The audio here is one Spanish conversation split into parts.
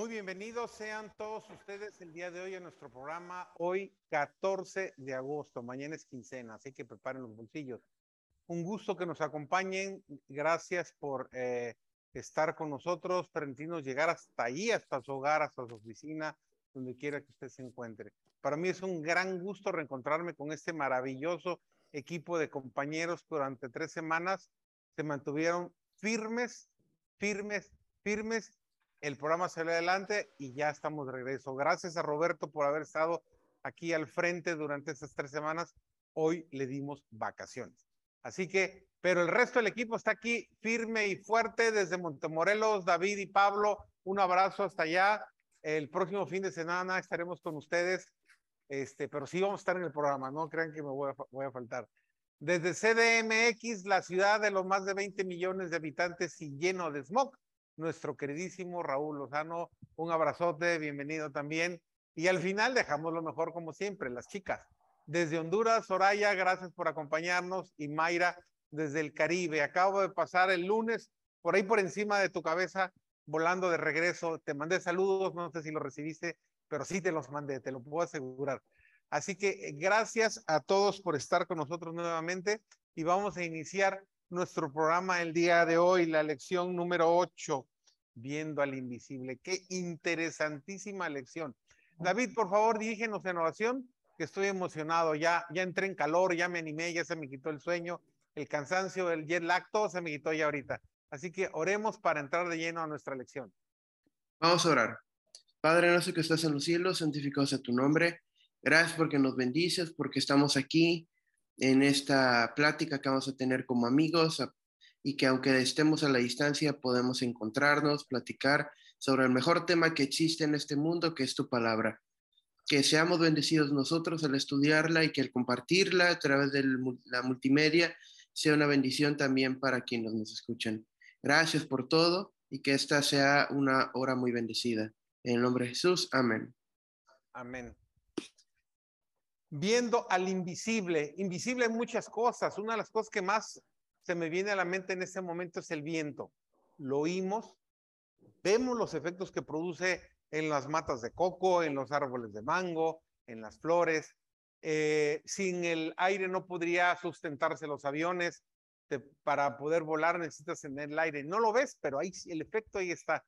Muy bienvenidos sean todos ustedes el día de hoy a nuestro programa. Hoy 14 de agosto, mañana es quincena, así que preparen los bolsillos. Un gusto que nos acompañen. Gracias por eh, estar con nosotros, permitirnos llegar hasta ahí, hasta su hogar, hasta su oficina, donde quiera que usted se encuentre. Para mí es un gran gusto reencontrarme con este maravilloso equipo de compañeros que durante tres semanas se mantuvieron firmes, firmes, firmes el programa salió adelante y ya estamos de regreso. Gracias a Roberto por haber estado aquí al frente durante estas tres semanas. Hoy le dimos vacaciones. Así que, pero el resto del equipo está aquí firme y fuerte desde Montemorelos, David y Pablo. Un abrazo hasta allá. El próximo fin de semana estaremos con ustedes, este, pero sí vamos a estar en el programa, no crean que me voy a, voy a faltar. Desde CDMX, la ciudad de los más de 20 millones de habitantes y lleno de smog, nuestro queridísimo Raúl Lozano. Un abrazote, bienvenido también. Y al final dejamos lo mejor como siempre, las chicas. Desde Honduras, Soraya, gracias por acompañarnos. Y Mayra, desde el Caribe. Acabo de pasar el lunes por ahí por encima de tu cabeza, volando de regreso. Te mandé saludos, no sé si lo recibiste, pero sí te los mandé, te lo puedo asegurar. Así que eh, gracias a todos por estar con nosotros nuevamente y vamos a iniciar nuestro programa el día de hoy, la lección número 8, viendo al invisible. Qué interesantísima lección. David, por favor, dirígenos en oración, que estoy emocionado. Ya, ya entré en calor, ya me animé, ya se me quitó el sueño, el cansancio, el jet lag, todo se me quitó ya ahorita. Así que oremos para entrar de lleno a nuestra lección. Vamos a orar. Padre nuestro que estás en los cielos, santificado sea tu nombre. Gracias porque nos bendices, porque estamos aquí en esta plática que vamos a tener como amigos y que aunque estemos a la distancia podemos encontrarnos, platicar sobre el mejor tema que existe en este mundo, que es tu palabra. Que seamos bendecidos nosotros al estudiarla y que al compartirla a través de la multimedia sea una bendición también para quienes nos escuchan. Gracias por todo y que esta sea una hora muy bendecida. En el nombre de Jesús, amén. Amén viendo al invisible, invisible en muchas cosas. Una de las cosas que más se me viene a la mente en este momento es el viento. Lo oímos, vemos los efectos que produce en las matas de coco, en los árboles de mango, en las flores. Eh, sin el aire no podría sustentarse los aviones. para poder volar necesitas tener el aire. No lo ves, pero ahí el efecto ahí está.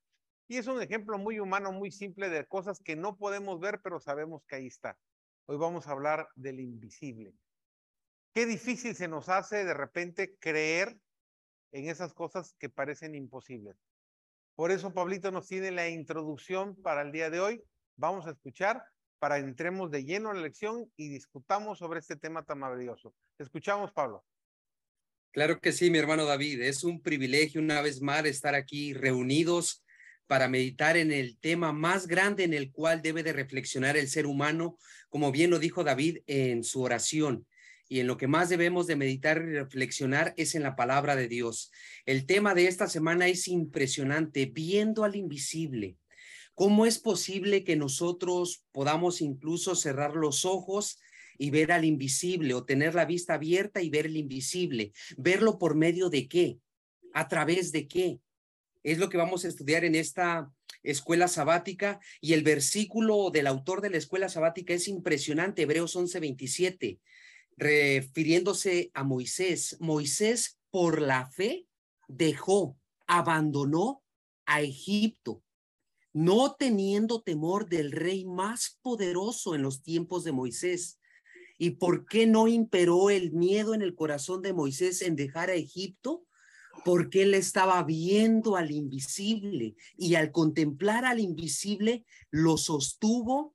Y es un ejemplo muy humano, muy simple de cosas que no podemos ver, pero sabemos que ahí está. Hoy vamos a hablar del invisible. Qué difícil se nos hace de repente creer en esas cosas que parecen imposibles. Por eso Pablito nos tiene la introducción para el día de hoy. Vamos a escuchar para entremos de lleno a la lección y discutamos sobre este tema tan maravilloso. escuchamos, Pablo. Claro que sí, mi hermano David. Es un privilegio una vez más estar aquí reunidos para meditar en el tema más grande en el cual debe de reflexionar el ser humano, como bien lo dijo David en su oración. Y en lo que más debemos de meditar y reflexionar es en la palabra de Dios. El tema de esta semana es impresionante, viendo al invisible. ¿Cómo es posible que nosotros podamos incluso cerrar los ojos y ver al invisible o tener la vista abierta y ver el invisible? ¿Verlo por medio de qué? ¿A través de qué? Es lo que vamos a estudiar en esta escuela sabática y el versículo del autor de la escuela sabática es impresionante, Hebreos 11:27, refiriéndose a Moisés. Moisés por la fe dejó, abandonó a Egipto, no teniendo temor del rey más poderoso en los tiempos de Moisés. ¿Y por qué no imperó el miedo en el corazón de Moisés en dejar a Egipto? Porque él estaba viendo al invisible y al contemplar al invisible lo sostuvo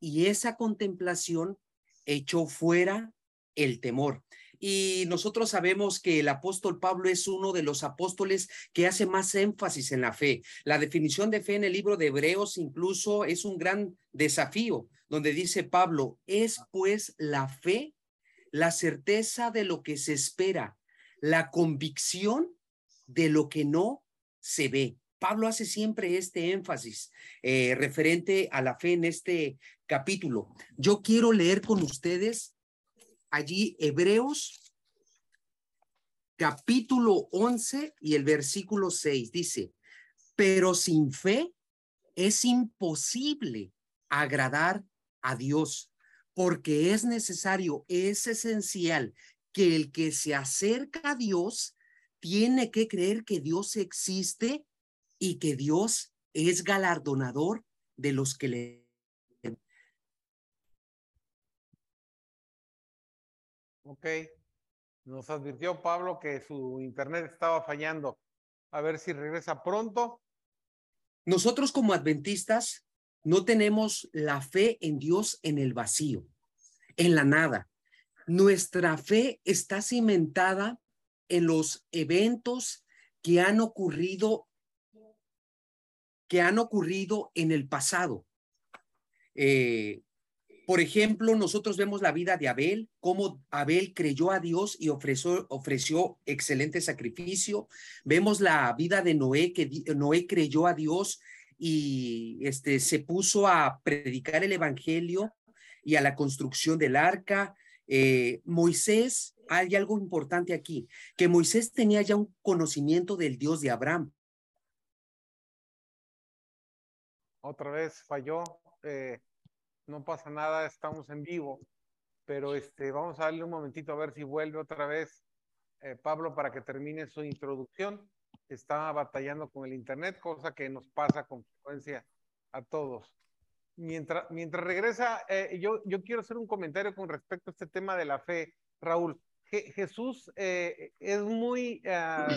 y esa contemplación echó fuera el temor. Y nosotros sabemos que el apóstol Pablo es uno de los apóstoles que hace más énfasis en la fe. La definición de fe en el libro de Hebreos incluso es un gran desafío, donde dice Pablo, es pues la fe la certeza de lo que se espera la convicción de lo que no se ve. Pablo hace siempre este énfasis eh, referente a la fe en este capítulo. Yo quiero leer con ustedes allí Hebreos capítulo 11 y el versículo 6. Dice, pero sin fe es imposible agradar a Dios porque es necesario, es esencial que el que se acerca a Dios tiene que creer que Dios existe y que Dios es galardonador de los que le... Ok. Nos advirtió Pablo que su internet estaba fallando. A ver si regresa pronto. Nosotros como adventistas no tenemos la fe en Dios en el vacío, en la nada. Nuestra fe está cimentada en los eventos que han ocurrido que han ocurrido en el pasado. Eh, por ejemplo, nosotros vemos la vida de Abel, cómo Abel creyó a Dios y ofreció, ofreció excelente sacrificio. Vemos la vida de Noé, que Noé creyó a Dios y este, se puso a predicar el Evangelio y a la construcción del arca. Eh, Moisés, hay algo importante aquí, que Moisés tenía ya un conocimiento del Dios de Abraham. Otra vez falló. Eh, no pasa nada, estamos en vivo, pero este, vamos a darle un momentito a ver si vuelve otra vez eh, Pablo para que termine su introducción. Está batallando con el internet, cosa que nos pasa con frecuencia a todos. Mientras, mientras regresa, eh, yo, yo quiero hacer un comentario con respecto a este tema de la fe, Raúl. Jesús eh, es muy, uh,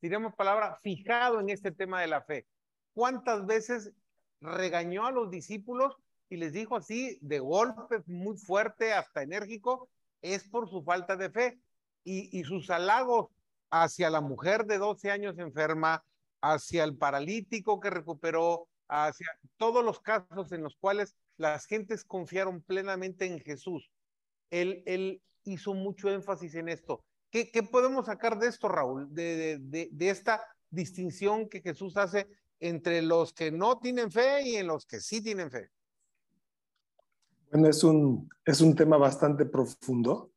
diríamos palabra, fijado en este tema de la fe. ¿Cuántas veces regañó a los discípulos y les dijo así de golpe muy fuerte, hasta enérgico, es por su falta de fe. Y, y sus halagos hacia la mujer de 12 años enferma, hacia el paralítico que recuperó, hacia todos los casos en los cuales las gentes confiaron plenamente en Jesús. Él, él hizo mucho énfasis en esto. ¿Qué, qué podemos sacar de esto, Raúl? De, de, de, esta distinción que Jesús hace entre los que no tienen fe y en los que sí tienen fe. Bueno, es un, es un tema bastante profundo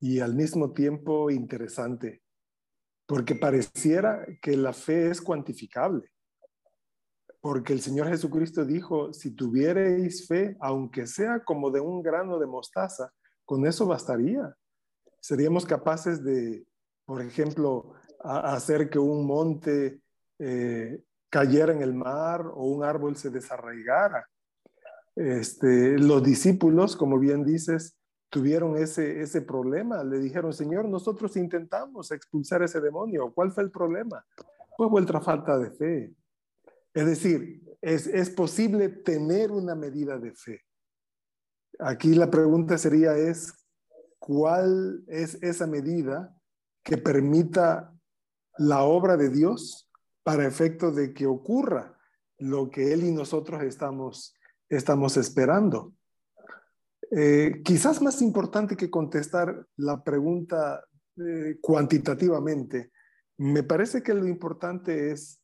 y al mismo tiempo interesante, porque pareciera que la fe es cuantificable, porque el Señor Jesucristo dijo, si tuviereis fe, aunque sea como de un grano de mostaza, con eso bastaría. Seríamos capaces de, por ejemplo, hacer que un monte eh, cayera en el mar o un árbol se desarraigara este, los discípulos, como bien dices, tuvieron ese, ese problema. Le dijeron, Señor, nosotros intentamos expulsar ese demonio. ¿Cuál fue el problema? Pues vuestra falta de fe. Es decir, es, es posible tener una medida de fe. Aquí la pregunta sería es, ¿cuál es esa medida que permita la obra de Dios para efecto de que ocurra lo que Él y nosotros estamos estamos esperando. Eh, quizás más importante que contestar la pregunta eh, cuantitativamente, me parece que lo importante es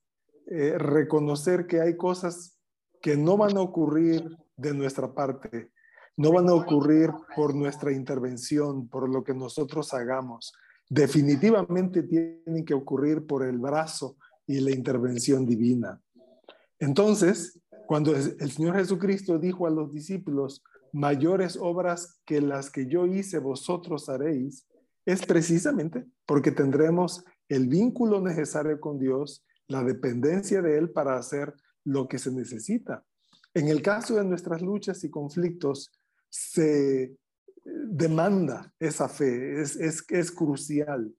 eh, reconocer que hay cosas que no van a ocurrir de nuestra parte, no van a ocurrir por nuestra intervención, por lo que nosotros hagamos. Definitivamente tienen que ocurrir por el brazo y la intervención divina. Entonces, cuando el Señor Jesucristo dijo a los discípulos, mayores obras que las que yo hice vosotros haréis, es precisamente porque tendremos el vínculo necesario con Dios, la dependencia de Él para hacer lo que se necesita. En el caso de nuestras luchas y conflictos, se demanda esa fe, es, es, es crucial.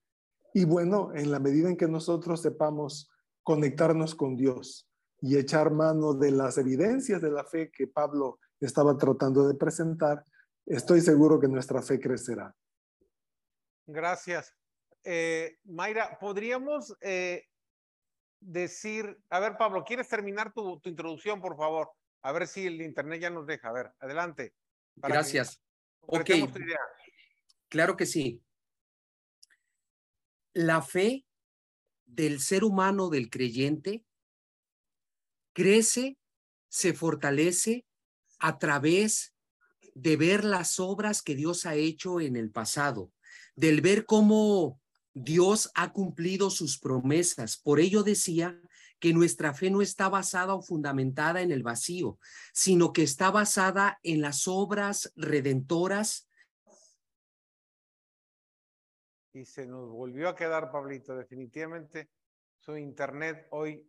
Y bueno, en la medida en que nosotros sepamos conectarnos con Dios, y echar mano de las evidencias de la fe que Pablo estaba tratando de presentar, estoy seguro que nuestra fe crecerá. Gracias. Eh, Mayra, podríamos eh, decir, a ver, Pablo, ¿quieres terminar tu, tu, introducción, por favor? A ver si el internet ya nos deja. A ver, adelante. Gracias. Ok. Claro que sí. La fe del ser humano, del creyente, crece, se fortalece a través de ver las obras que Dios ha hecho en el pasado, del ver cómo Dios ha cumplido sus promesas. Por ello decía que nuestra fe no está basada o fundamentada en el vacío, sino que está basada en las obras redentoras. Y se nos volvió a quedar, Pablito, definitivamente su internet hoy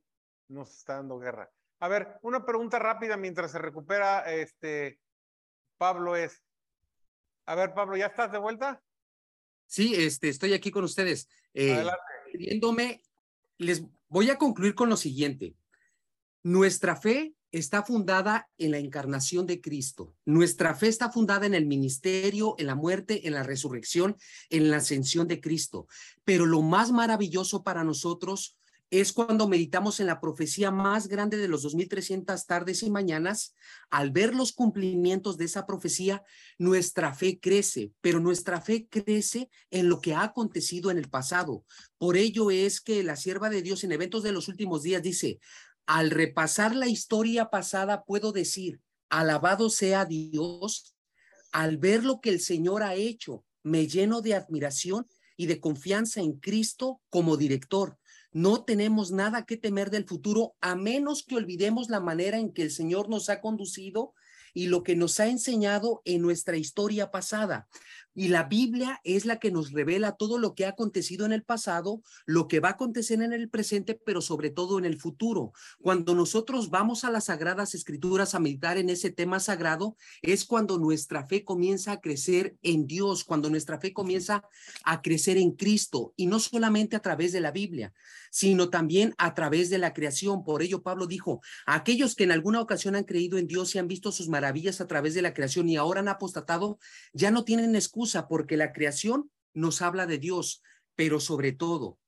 nos está dando guerra. A ver, una pregunta rápida mientras se recupera este Pablo es. A ver, Pablo, ¿ya estás de vuelta? Sí, este, estoy aquí con ustedes. Eh, les voy a concluir con lo siguiente. Nuestra fe está fundada en la encarnación de Cristo. Nuestra fe está fundada en el ministerio, en la muerte, en la resurrección, en la ascensión de Cristo. Pero lo más maravilloso para nosotros es cuando meditamos en la profecía más grande de los 2300 tardes y mañanas. Al ver los cumplimientos de esa profecía, nuestra fe crece, pero nuestra fe crece en lo que ha acontecido en el pasado. Por ello es que la sierva de Dios en eventos de los últimos días dice, al repasar la historia pasada puedo decir, alabado sea Dios, al ver lo que el Señor ha hecho, me lleno de admiración y de confianza en Cristo como director no tenemos nada que temer del futuro a menos que olvidemos la manera en que el Señor nos ha conducido y lo que nos ha enseñado en nuestra historia pasada. Y la Biblia es la que nos revela todo lo que ha acontecido en el pasado, lo que va a acontecer en el presente, pero sobre todo en el futuro. Cuando nosotros vamos a las sagradas escrituras a meditar en ese tema sagrado, es cuando nuestra fe comienza a crecer en Dios, cuando nuestra fe comienza a crecer en Cristo, y no solamente a través de la Biblia, sino también a través de la creación. Por ello, Pablo dijo, aquellos que en alguna ocasión han creído en Dios y han visto sus maravillas a través de la creación y ahora han apostatado, ya no tienen excusa porque la creación nos habla de Dios, pero sobre todo,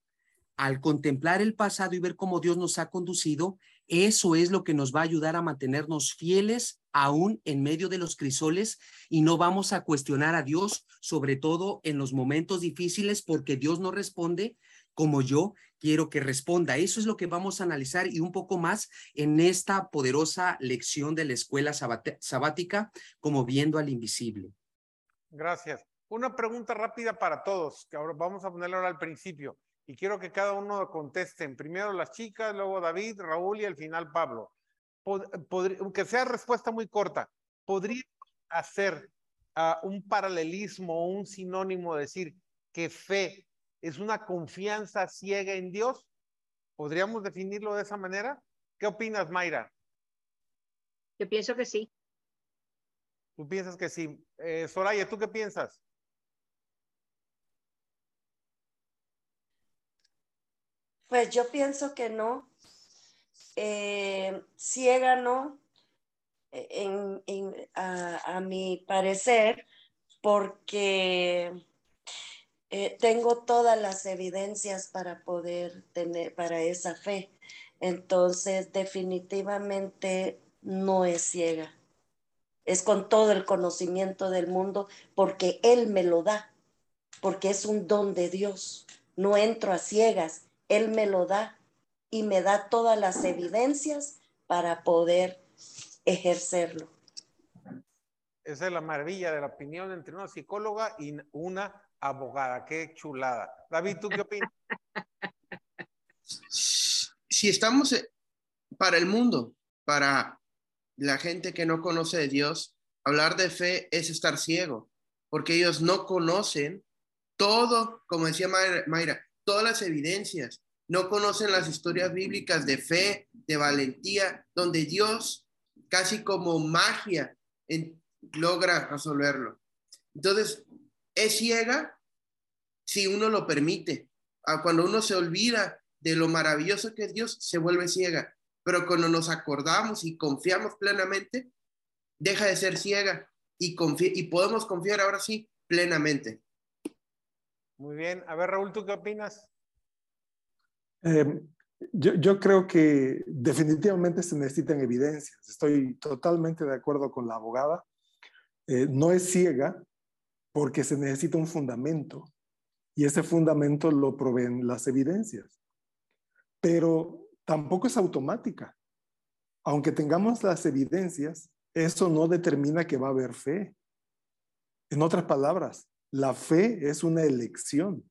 al contemplar el pasado y ver cómo Dios nos ha conducido, eso es lo que nos va a ayudar a mantenernos fieles aún en medio de los crisoles y no vamos a cuestionar a Dios, sobre todo en los momentos difíciles, porque Dios no responde como yo quiero que responda. Eso es lo que vamos a analizar y un poco más en esta poderosa lección de la escuela sabática, como viendo al invisible. Gracias. Una pregunta rápida para todos, que ahora vamos a ponerla al principio y quiero que cada uno conteste. Primero las chicas, luego David, Raúl y al final Pablo. aunque sea respuesta muy corta, ¿podría hacer ah, un paralelismo o un sinónimo, decir que fe es una confianza ciega en Dios. ¿Podríamos definirlo de esa manera? ¿Qué opinas, Mayra? Yo pienso que sí. Tú piensas que sí. Eh, Soraya, ¿tú qué piensas? Pues yo pienso que no. Eh, ciega no, en, a mi parecer, porque eh, tengo todas las evidencias para poder tener, para esa fe. Entonces, definitivamente no es ciega. Es con todo el conocimiento del mundo porque Él me lo da, porque es un don de Dios. No entro a ciegas, Él me lo da y me da todas las evidencias para poder ejercerlo. Esa es la maravilla de la opinión entre una psicóloga y una abogada. Qué chulada. David, ¿tú qué opinas? Si estamos eh, para el mundo, para la gente que no conoce de Dios, hablar de fe es estar ciego, porque ellos no conocen todo, como decía Mayra, todas las evidencias, no conocen las historias bíblicas de fe, de valentía, donde Dios, casi como magia, logra resolverlo. Entonces, es ciega si uno lo permite. Ah, cuando uno se olvida de lo maravilloso que es Dios, se vuelve ciega. Pero cuando nos acordamos y confiamos plenamente, deja de ser ciega y, y podemos confiar ahora sí plenamente. Muy bien. A ver, Raúl, ¿tú qué opinas? Em, yo, creo que definitivamente se necesitan evidencias. Estoy totalmente de acuerdo con la abogada. Eh, no es ciega, porque se necesita un fundamento y ese fundamento lo proveen las evidencias. Pero tampoco es automática. Aunque tengamos las evidencias, eso no determina que va a haber fe. En otras palabras, la fe es una elección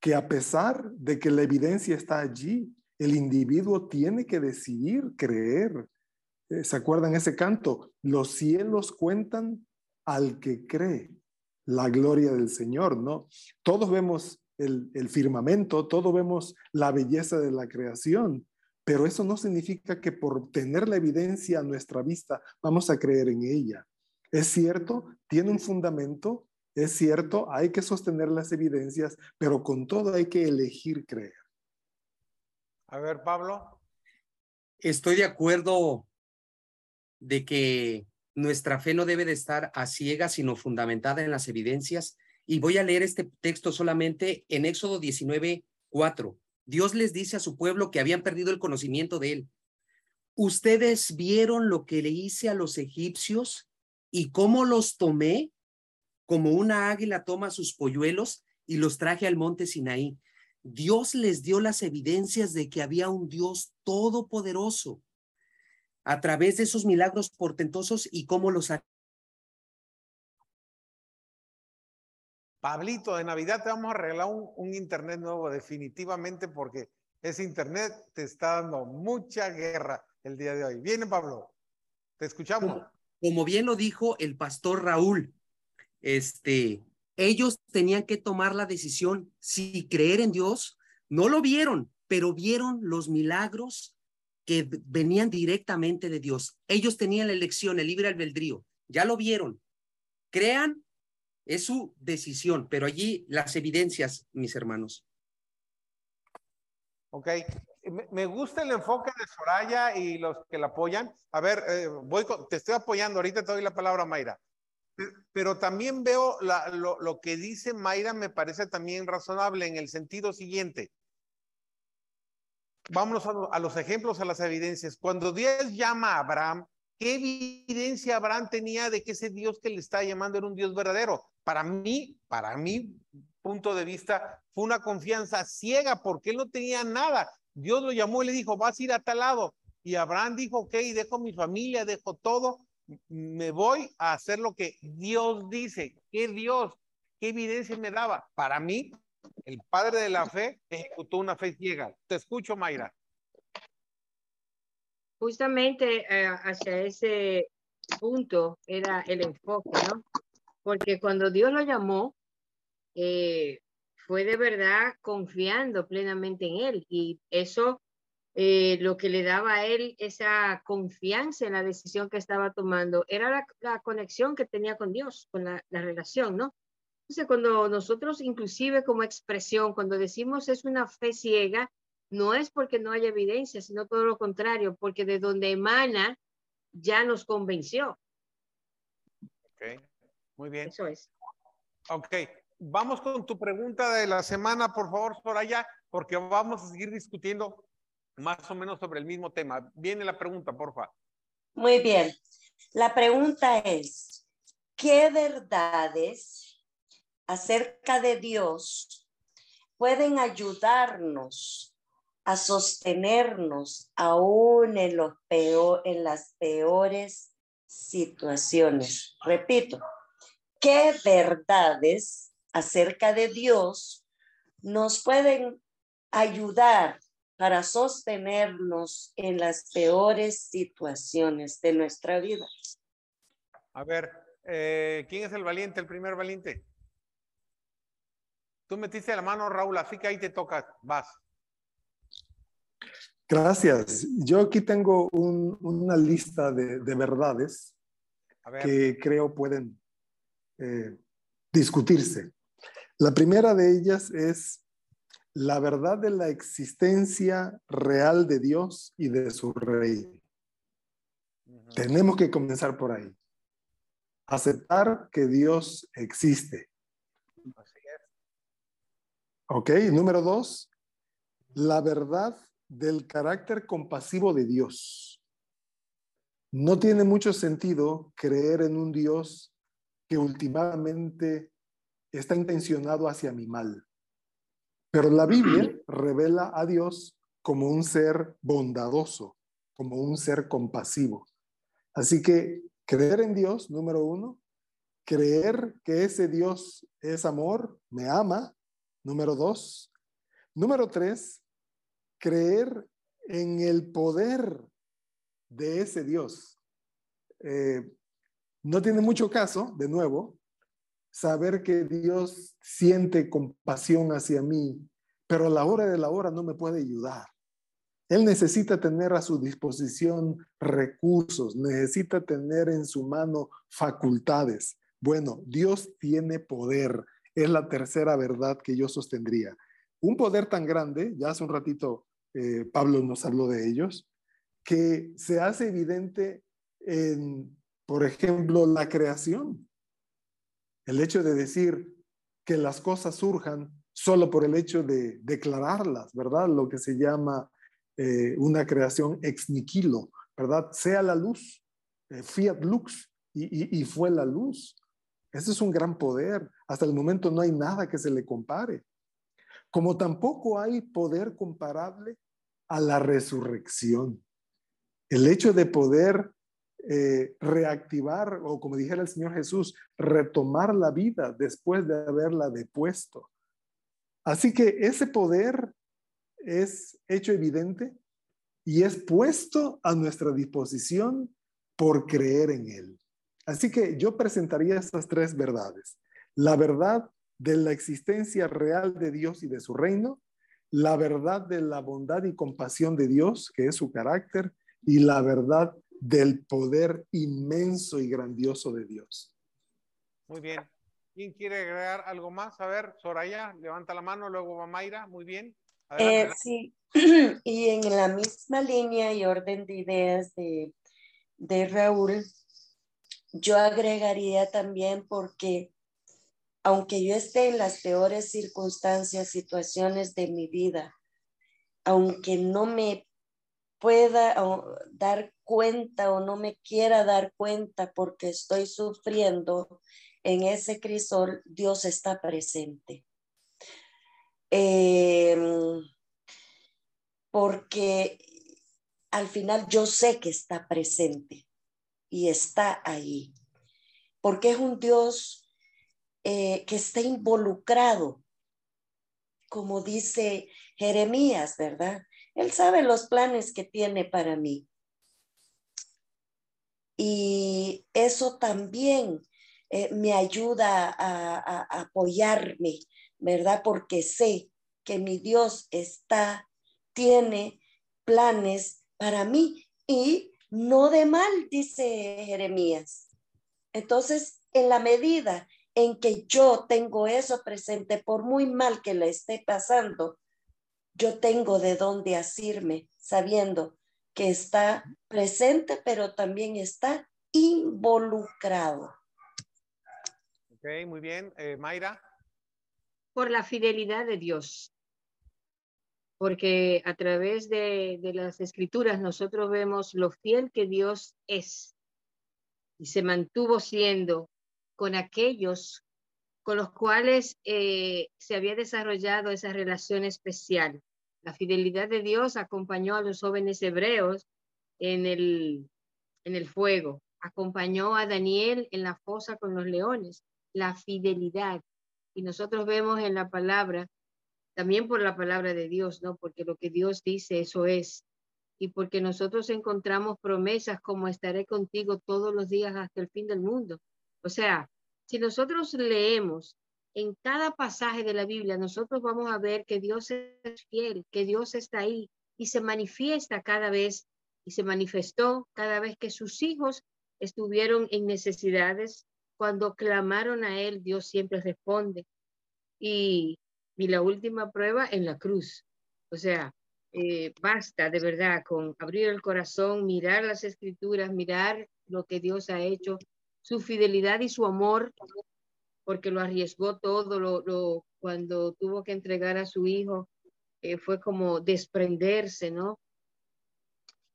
que a pesar de que la evidencia está allí el individuo tiene que decidir creer. Eh, ¿Se acuerdan ese canto? Los cielos cuentan al que cree la gloria del Señor, ¿no? Todos vemos el, el firmamento, todos vemos la belleza de la creación, pero eso no significa que por tener la evidencia a nuestra vista vamos a creer en ella. Es cierto, tiene un fundamento, es cierto, hay que sostener las evidencias, pero con todo hay que elegir creer. A ver, Pablo. Estoy de acuerdo de que nuestra fe no debe de estar a ciegas, sino fundamentada en las evidencias. Y voy a leer este texto solamente en Éxodo 19, 4. Dios les dice a su pueblo que habían perdido el conocimiento de él. Ustedes vieron lo que le hice a los egipcios y cómo los tomé, como una águila toma sus polluelos y los traje al monte Sinaí. Dios les dio las evidencias de que había un Dios todopoderoso a través de esos milagros portentosos y cómo los Pablito, de Navidad te vamos a arreglar un, internet nuevo definitivamente porque ese internet te está dando mucha guerra el día de hoy. Viene, Pablo. Te escuchamos. Como, como bien lo dijo el pastor Raúl, este, ellos tenían que tomar la decisión si creer en Dios. No lo vieron, pero vieron los milagros que venían directamente de Dios. Ellos tenían la elección, el libre albedrío. Ya lo vieron. Crean es su decisión, pero allí las evidencias, mis hermanos. Ok, me gusta el enfoque de Soraya y los que la apoyan. A ver, eh, voy te estoy apoyando, ahorita te doy la palabra, Mayra. Pero también veo lo, que dice Mayra, me parece también razonable en el sentido siguiente. Vámonos a, a los ejemplos, a las evidencias. Cuando Dios llama a Abraham, ¿qué evidencia Abraham tenía de que ese Dios que le está llamando era un Dios verdadero? para mí, para mi punto de vista, fue una confianza ciega porque él no tenía nada. Dios lo llamó y le dijo, vas a ir a tal lado. Y Abraham dijo, ok, dejo mi familia, dejo todo, me voy a hacer lo que Dios dice. ¿Qué Dios? ¿Qué evidencia me daba? Para mí, el padre de la fe ejecutó una fe ciega. Te escucho, Mayra. Justamente eh, hacia ese punto era el enfoque, ¿no? porque cuando Dios lo llamó, eh, fue de verdad confiando plenamente en Él y eso eh, lo que le daba a Él esa confianza en la decisión que estaba tomando era la, conexión que tenía con Dios, con la, la relación, ¿no? Entonces, cuando nosotros, inclusive como expresión, cuando decimos es una fe ciega, no es porque no haya evidencia, sino todo lo contrario, porque de donde emana ya nos convenció. Okay. Muy bien. Eso es. Ok, vamos con tu pregunta de la semana, por favor, Soraya, porque vamos a seguir discutiendo más o menos sobre el mismo tema. Viene la pregunta, por favor. Muy bien. La pregunta es, ¿qué verdades acerca de Dios pueden ayudarnos a sostenernos aún en, los peor, en las peores situaciones? Repito, qué verdades acerca de Dios nos pueden ayudar para sostenernos en las peores situaciones de nuestra vida. A ver, eh, ¿quién es el valiente, el primer valiente? Tú metiste la mano, Raúl, así que ahí te toca, vas. Gracias. Yo aquí tengo una lista de, verdades que creo pueden eh, discutirse. La primera de ellas es la verdad de la existencia real de Dios y de su rey. Tenemos que comenzar por ahí. Aceptar que Dios existe. Ok, número dos, la verdad del carácter compasivo de Dios. No tiene mucho sentido creer en un Dios que últimamente está intencionado hacia mi mal. Pero la Biblia revela a Dios como un ser bondadoso, como un ser compasivo. Así que creer en Dios, número uno, creer que ese Dios es amor, me ama, número dos. Número tres, creer en el poder de ese Dios. Eh, no tiene mucho caso, de nuevo, saber que Dios siente compasión hacia mí, pero a la hora de la hora no me puede ayudar. Él necesita tener a su disposición recursos, necesita tener en su mano facultades. Bueno, Dios tiene poder. Es la tercera verdad que yo sostendría. Un poder tan grande, ya hace un ratito eh, Pablo nos habló de ellos, que se hace evidente en, por ejemplo, la creación. El hecho de decir que las cosas surjan solo por el hecho de declararlas, ¿verdad? Lo que se llama eh, una creación ex nihilo, ¿verdad? Sea la luz, eh, fiat lux, y, y fue la luz. Ese es un gran poder. Hasta el momento no hay nada que se le compare. Como tampoco hay poder comparable a la resurrección. El hecho de poder eh, reactivar, o como dijera el Señor Jesús, retomar la vida después de haberla depuesto. Así que ese poder es hecho evidente y es puesto a nuestra disposición por creer en Él. Así que yo presentaría estas tres verdades. La verdad de la existencia real de Dios y de su reino, la verdad de la bondad y compasión de Dios, que es su carácter, y la verdad del poder inmenso y grandioso de Dios. Muy bien. ¿Quién quiere agregar algo más? A ver, Soraya, levanta la mano, luego va Mayra. Muy bien. Eh, sí, y en la misma línea y orden de ideas de, de Raúl, yo agregaría también porque aunque yo esté en las peores circunstancias, situaciones de mi vida, aunque no me pueda dar cuenta o no me quiera dar cuenta porque estoy sufriendo en ese crisol, Dios está presente. Em, porque al final yo sé que está presente y está ahí, porque es un Dios eh, que está involucrado, como dice Jeremías, ¿verdad? Él sabe los planes que tiene para mí. Y eso también eh, me ayuda a, apoyarme, ¿verdad? Porque sé que mi Dios está, tiene planes para mí y no de mal, dice Jeremías. Entonces, en la medida en que yo tengo eso presente, por muy mal que le esté pasando, yo tengo de dónde asirme, sabiendo que está presente, pero también está involucrado. Ok, muy bien. Eh, Mayra. Por la fidelidad de Dios. Porque a través de, de las escrituras nosotros vemos lo fiel que Dios es y se mantuvo siendo con aquellos con los cuales eh, se había desarrollado esa relación especial. La fidelidad de Dios acompañó a los jóvenes hebreos en el, en el fuego, acompañó a Daniel en la fosa con los leones, la fidelidad. Y nosotros vemos en la palabra, también por la palabra de Dios, ¿no? Porque lo que Dios dice, eso es. Y porque nosotros encontramos promesas como estaré contigo todos los días hasta el fin del mundo. O sea, si nosotros leemos en cada pasaje de la Biblia, nosotros vamos a ver que Dios es fiel, que Dios está ahí y se manifiesta cada vez y se manifestó cada vez que sus hijos estuvieron en necesidades. Cuando clamaron a Él, Dios siempre responde. Y, y la última prueba en la cruz. O sea, eh, basta de verdad con abrir el corazón, mirar las escrituras, mirar lo que Dios ha hecho su fidelidad y su amor, porque lo arriesgó todo, lo, cuando tuvo que entregar a su hijo, eh, fue como desprenderse, ¿no?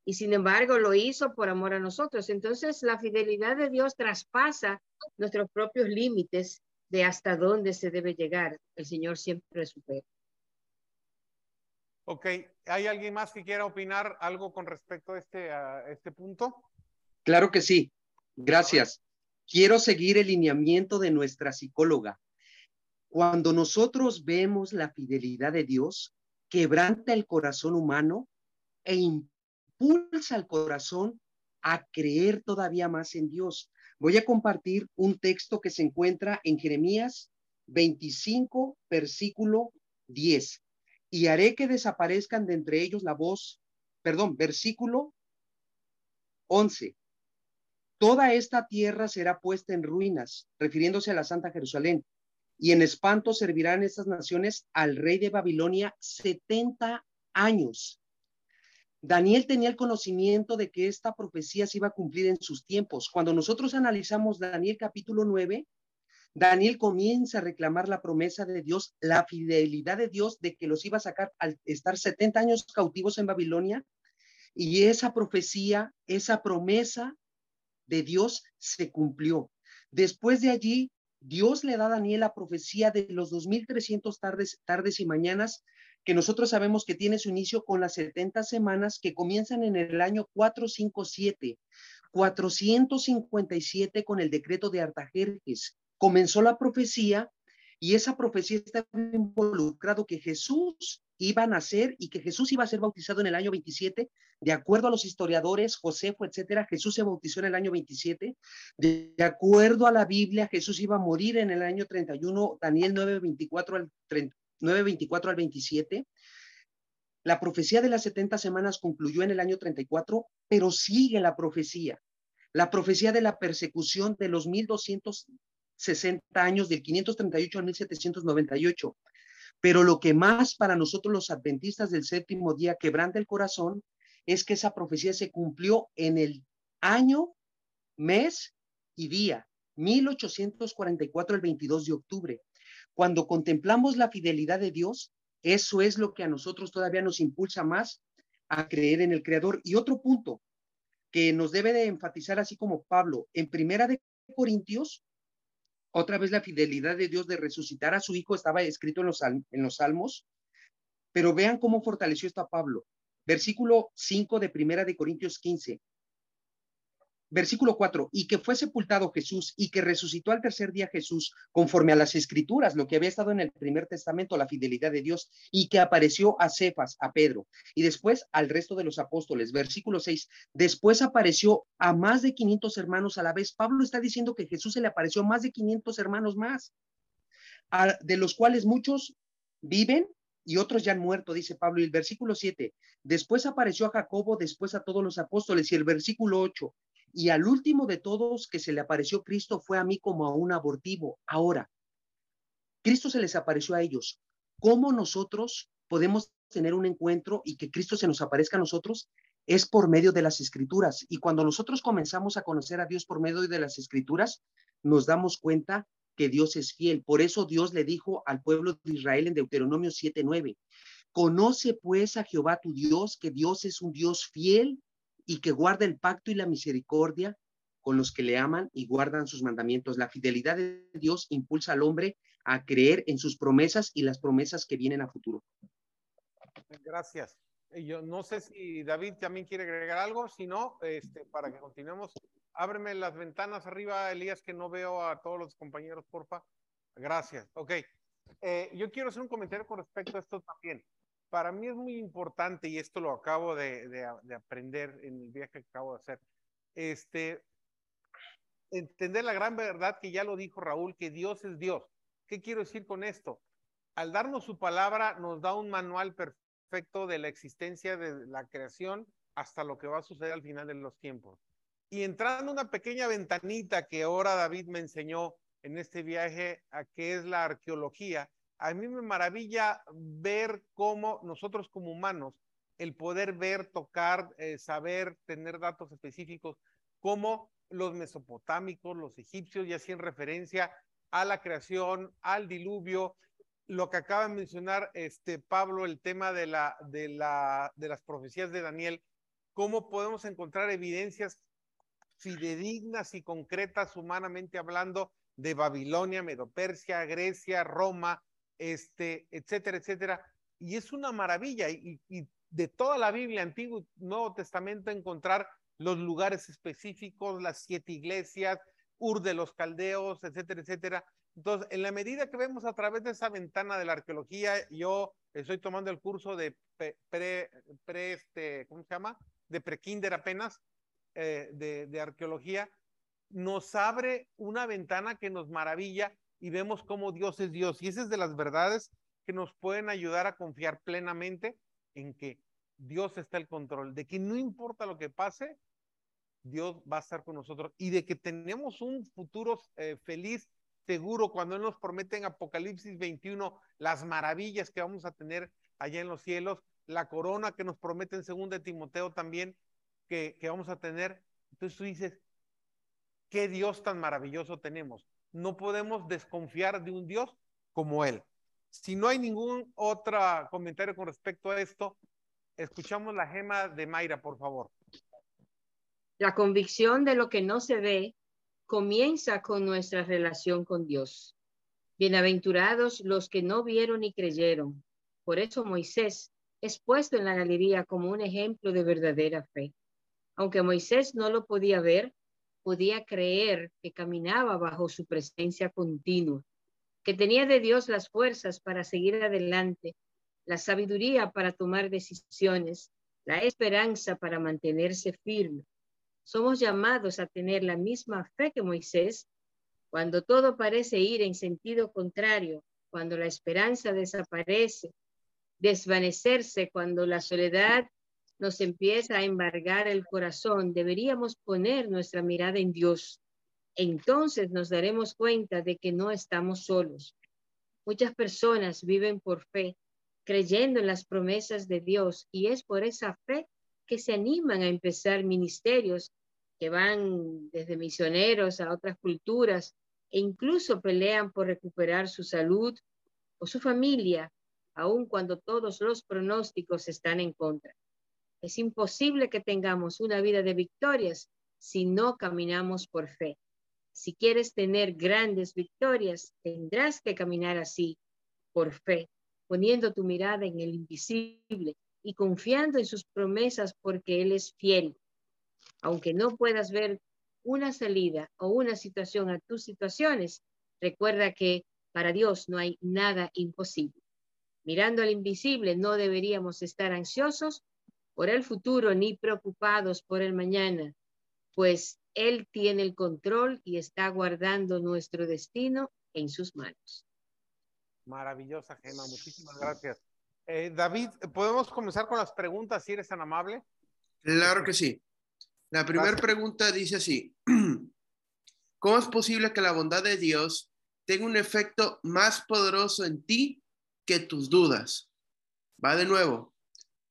Y sin embargo lo hizo por amor a nosotros. Entonces la fidelidad de Dios traspasa nuestros propios límites de hasta dónde se debe llegar. El Señor siempre supera. Ok, ¿hay alguien más que quiera opinar algo con respecto a este, a este punto? Claro que sí. Gracias quiero seguir el lineamiento de nuestra psicóloga. Cuando nosotros vemos la fidelidad de Dios, quebranta el corazón humano e impulsa al corazón a creer todavía más en Dios. Voy a compartir un texto que se encuentra en Jeremías 25, versículo 10. Y haré que desaparezcan de entre ellos la voz, perdón, versículo 11. Toda esta tierra será puesta en ruinas, refiriéndose a la Santa Jerusalén, y en espanto servirán estas naciones al rey de Babilonia 70 años. Daniel tenía el conocimiento de que esta profecía se iba a cumplir en sus tiempos. Cuando nosotros analizamos Daniel capítulo 9, Daniel comienza a reclamar la promesa de Dios, la fidelidad de Dios de que los iba a sacar al estar 70 años cautivos en Babilonia. Y esa profecía, esa promesa de Dios se cumplió. Después de allí, Dios le da a Daniel la profecía de los 2300 tardes, tardes y mañanas que nosotros sabemos que tiene su inicio con las 70 semanas que comienzan en el año 457, 457 con el decreto de Artajerjes. Comenzó la profecía y esa profecía está involucrado que Jesús iba a nacer y que Jesús iba a ser bautizado en el año 27. De acuerdo a los historiadores, Josefo, etcétera, Jesús se bautizó en el año 27. De, acuerdo a la Biblia, Jesús iba a morir en el año 31, Daniel 9, 24 al 9, 24 al 27. La profecía de las 70 semanas concluyó en el año 34, pero sigue la profecía. La profecía de la persecución de los 1200 60 años, del 538 al 1798. Pero lo que más para nosotros los adventistas del séptimo día quebranta el corazón es que esa profecía se cumplió en el año, mes y día, 1844, el 22 de octubre. Cuando contemplamos la fidelidad de Dios, eso es lo que a nosotros todavía nos impulsa más a creer en el Creador. Y otro punto que nos debe de enfatizar, así como Pablo, en Primera de Corintios, otra vez la fidelidad de Dios de resucitar a su hijo estaba escrito en los, salmos, pero vean cómo fortaleció esto a Pablo. Versículo 5 de Primera de Corintios 15. Versículo 4, y que fue sepultado Jesús y que resucitó al tercer día Jesús conforme a las escrituras, lo que había estado en el primer testamento, la fidelidad de Dios, y que apareció a Cefas, a Pedro, y después al resto de los apóstoles. Versículo 6, después apareció a más de 500 hermanos a la vez. Pablo está diciendo que Jesús se le apareció a más de 500 hermanos más, de los cuales muchos viven y otros ya han muerto, dice Pablo. Y el versículo 7, después apareció a Jacobo, después a todos los apóstoles. Y el versículo 8, y al último de todos que se le apareció Cristo fue a mí como a un abortivo. Ahora, Cristo se les apareció a ellos. ¿Cómo nosotros podemos tener un encuentro y que Cristo se nos aparezca a nosotros? Es por medio de las escrituras. Y cuando nosotros comenzamos a conocer a Dios por medio de las escrituras, nos damos cuenta que Dios es fiel. Por eso Dios le dijo al pueblo de Israel en Deuteronomio 7:9, conoce pues a Jehová tu Dios, que Dios es un Dios fiel y que guarda el pacto y la misericordia con los que le aman y guardan sus mandamientos. La fidelidad de Dios impulsa al hombre a creer en sus promesas y las promesas que vienen a futuro. Gracias. Yo no sé si David también quiere agregar algo, si no, este, para que continuemos, ábreme las ventanas arriba, Elías, que no veo a todos los compañeros, porfa. Gracias. Ok. Eh, yo quiero hacer un comentario con respecto a esto también para mí es muy importante, y esto lo acabo de, aprender en el viaje que acabo de hacer, este, entender la gran verdad que ya lo dijo Raúl, que Dios es Dios. ¿Qué quiero decir con esto? Al darnos su palabra, nos da un manual perfecto de la existencia de la creación hasta lo que va a suceder al final de los tiempos. Y entrando una pequeña ventanita que ahora David me enseñó en este viaje a qué es la arqueología, a mí me maravilla ver cómo nosotros como humanos, el poder ver, tocar, eh, saber, tener datos específicos, como los mesopotámicos, los egipcios, ya hacían referencia a la creación, al diluvio, lo que acaba de mencionar este Pablo, el tema de, la, de, la, de las profecías de Daniel, cómo podemos encontrar evidencias fidedignas y concretas humanamente hablando de Babilonia, Medopersia, Grecia, Roma, este, etcétera, etcétera. Y es una maravilla. Y, de toda la Biblia, Antiguo y Nuevo Testamento, encontrar los lugares específicos, las siete iglesias, Ur de los Caldeos, etcétera, etcétera. Entonces, en la medida que vemos a través de esa ventana de la arqueología, yo estoy tomando el curso de pre, pre, este, ¿cómo se llama? De prekinder apenas, eh, de, de arqueología, nos abre una ventana que nos maravilla y vemos cómo Dios es Dios. Y esa es de las verdades que nos pueden ayudar a confiar plenamente en que Dios está el control, de que no importa lo que pase, Dios va a estar con nosotros y de que tenemos un futuro eh, feliz, seguro, cuando Él nos promete en Apocalipsis 21 las maravillas que vamos a tener allá en los cielos, la corona que nos promete en 2 de Timoteo también, que, que vamos a tener. Entonces tú dices, qué Dios tan maravilloso tenemos. No podemos desconfiar de un Dios como Él. Si no hay ningún otro comentario con respecto a esto, escuchamos la gema de Mayra, por favor. La convicción de lo que no se ve comienza con nuestra relación con Dios. Bienaventurados los que no vieron y creyeron. Por eso Moisés es puesto en la galería como un ejemplo de verdadera fe. Aunque Moisés no lo podía ver, podía creer que caminaba bajo su presencia continua, que tenía de Dios las fuerzas para seguir adelante, la sabiduría para tomar decisiones, la esperanza para mantenerse firme. Somos llamados a tener la misma fe que Moisés cuando todo parece ir en sentido contrario, cuando la esperanza desaparece, desvanecerse, cuando la soledad nos empieza a embargar el corazón, deberíamos poner nuestra mirada en Dios. Entonces nos daremos cuenta de que no estamos solos. Muchas personas viven por fe, creyendo en las promesas de Dios, y es por esa fe que se animan a empezar ministerios que van desde misioneros a otras culturas e incluso pelean por recuperar su salud o su familia, aun cuando todos los pronósticos están en contra. Es imposible que tengamos una vida de victorias si no caminamos por fe. Si quieres tener grandes victorias, tendrás que caminar así, por fe, poniendo tu mirada en el invisible y confiando en sus promesas porque Él es fiel aunque no puedas ver una salida o una situación a tus situaciones, recuerda que para Dios no hay nada imposible. Mirando al invisible, no deberíamos estar ansiosos por el futuro ni preocupados por el mañana, pues Él tiene el control y está guardando nuestro destino en sus manos. Maravillosa, Gemma. Muchísimas gracias. Eh, David, ¿podemos comenzar con las preguntas si eres tan amable? Claro que sí. La primera pregunta dice así, ¿cómo es posible que la bondad de Dios tenga un efecto más poderoso en ti que tus dudas? Va de nuevo,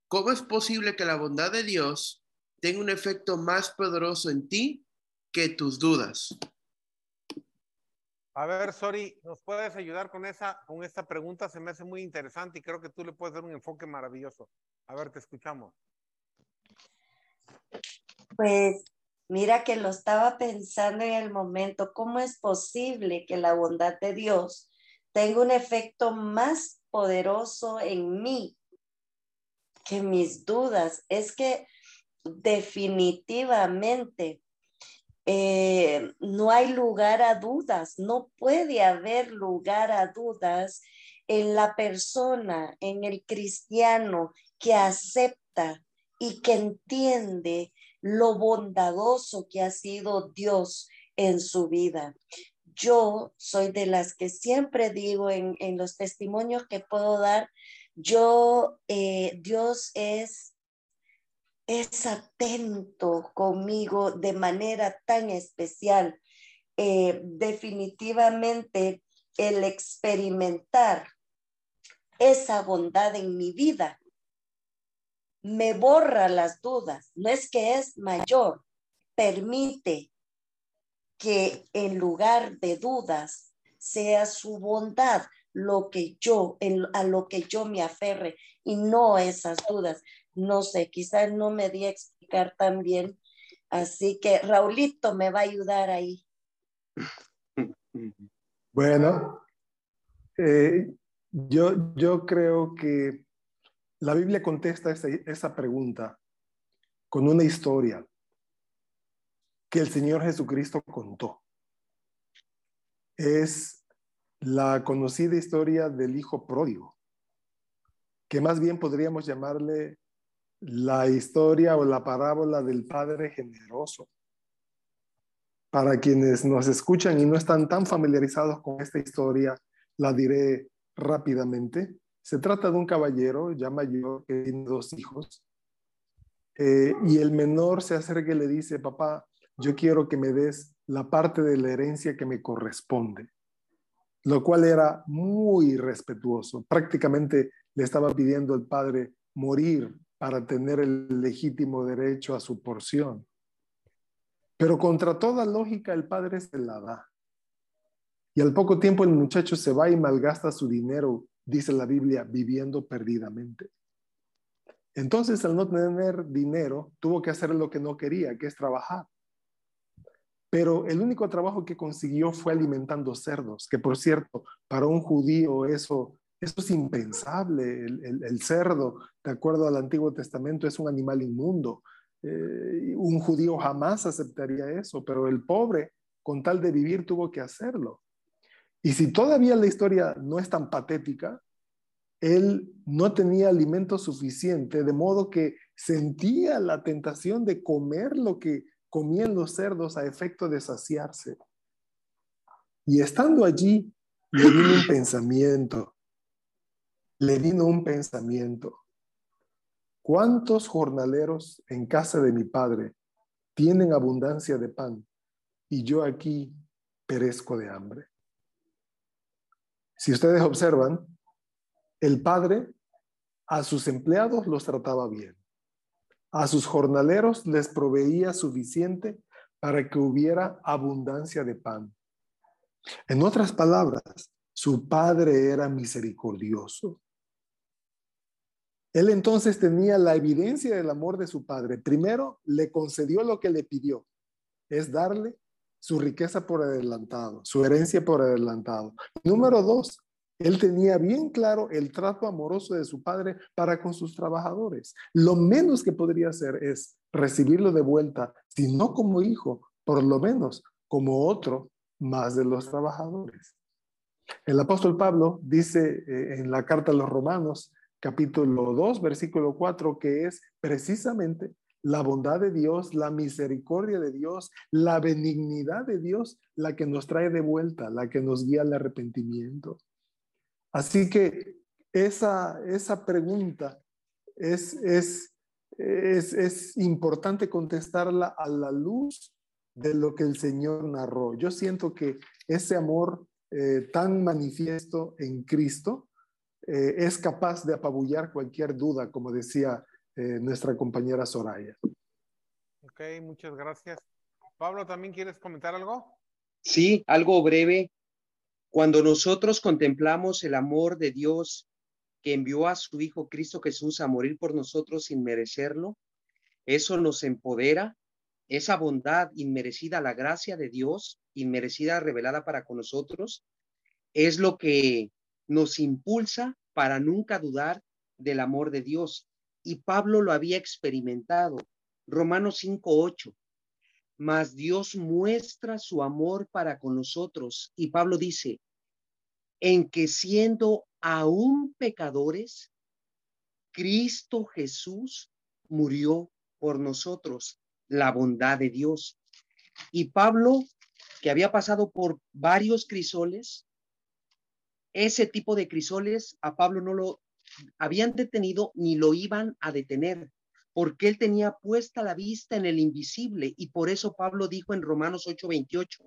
¿cómo es posible que la bondad de Dios tenga un efecto más poderoso en ti que tus dudas? A ver, Sori, ¿nos puedes ayudar con esa, con esta pregunta? Se me hace muy interesante y creo que tú le puedes dar un enfoque maravilloso. A ver, te escuchamos. Pues mira que lo estaba pensando en el momento, ¿cómo es posible que la bondad de Dios tenga un efecto más poderoso en mí que mis dudas? Es que definitivamente eh, no hay lugar a dudas, no puede haber lugar a dudas en la persona, en el cristiano que acepta y que entiende lo bondadoso que ha sido Dios en su vida. Yo soy de las que siempre digo en, los testimonios que puedo dar, yo, eh, Dios es, es atento conmigo de manera tan especial. Eh, definitivamente el experimentar esa bondad en mi vida me borra las dudas, no es que es mayor, permite que en lugar de dudas sea su bondad lo que yo, a lo que yo me aferre y no esas dudas. No sé, quizás no me di a explicar tan bien, así que Raulito me va a ayudar ahí. Bueno, eh, yo, yo creo que la Biblia contesta esa, pregunta con una historia que el Señor Jesucristo contó. es la conocida historia del hijo pródigo, que más bien podríamos llamarle la historia o la parábola del padre generoso. Para quienes nos escuchan y no están tan familiarizados con esta historia, la diré rápidamente. Se trata de un caballero ya mayor que tiene dos hijos eh, y el menor se acerca y le dice, papá, yo quiero que me des la parte de la herencia que me corresponde, lo cual era muy respetuoso. Prácticamente le estaba pidiendo al padre morir para tener el legítimo derecho a su porción. Pero contra toda lógica el padre se la da. Y al poco tiempo el muchacho se va y malgasta su dinero, dice la Biblia, viviendo perdidamente. Entonces, al no tener dinero, tuvo que hacer lo que no quería, que es trabajar. Pero el único trabajo que consiguió fue alimentando cerdos, que por cierto, para un judío eso, eso es impensable. El, cerdo, de acuerdo al Antiguo Testamento, es un animal inmundo. Eh, un judío jamás aceptaría eso, pero el pobre, con tal de vivir, tuvo que hacerlo. Y si todavía la historia no es tan patética, él no tenía alimento suficiente, de modo que sentía la tentación de comer lo que comían los cerdos a efecto de saciarse. Y estando allí, le vino un pensamiento, le vino un pensamiento. ¿Cuántos jornaleros en casa de mi padre tienen abundancia de pan y yo aquí perezco de hambre? Si ustedes observan, el padre a sus empleados los trataba bien. A sus jornaleros les proveía suficiente para que hubiera abundancia de pan. En otras palabras, su padre era misericordioso. Él entonces tenía la evidencia del amor de su padre. Primero, le concedió lo que le pidió, es darle su riqueza por adelantado, su herencia por adelantado. Número dos, él tenía bien claro el trato amoroso de su padre para con sus trabajadores. Lo menos que podría hacer es recibirlo de vuelta, si no como hijo, por lo menos como otro más de los trabajadores. El apóstol Pablo dice eh, en la carta a los romanos, capítulo 2, versículo 4, que es precisamente la bondad de Dios, la misericordia de Dios, la benignidad de Dios, la que nos trae de vuelta, la que nos guía al arrepentimiento. Así que esa, esa pregunta es, es, es, importante contestarla a la luz de lo que el Señor narró. Yo siento que ese amor eh, tan manifiesto en Cristo eh, es capaz de apabullar cualquier duda, como decía eh, nuestra compañera Soraya. Ok, muchas gracias. Pablo, ¿también quieres comentar algo? Sí, algo breve. Cuando nosotros contemplamos el amor de Dios que envió a su Hijo Cristo Jesús a morir por nosotros sin merecerlo, eso nos empodera, esa bondad inmerecida, la gracia de Dios inmerecida revelada para con nosotros, es lo que nos impulsa para nunca dudar del amor de Dios. Y Pablo lo había experimentado. Romanos 5.8 mas Dios muestra su amor para con nosotros. Y Pablo dice, en que siendo aún pecadores, Cristo Jesús murió por nosotros, la bondad de Dios. Y Pablo, que había pasado por varios crisoles, ese tipo de crisoles a Pablo no lo habían detenido ni lo iban a detener porque él tenía puesta la vista en el invisible y por eso Pablo dijo en Romanos 8:28,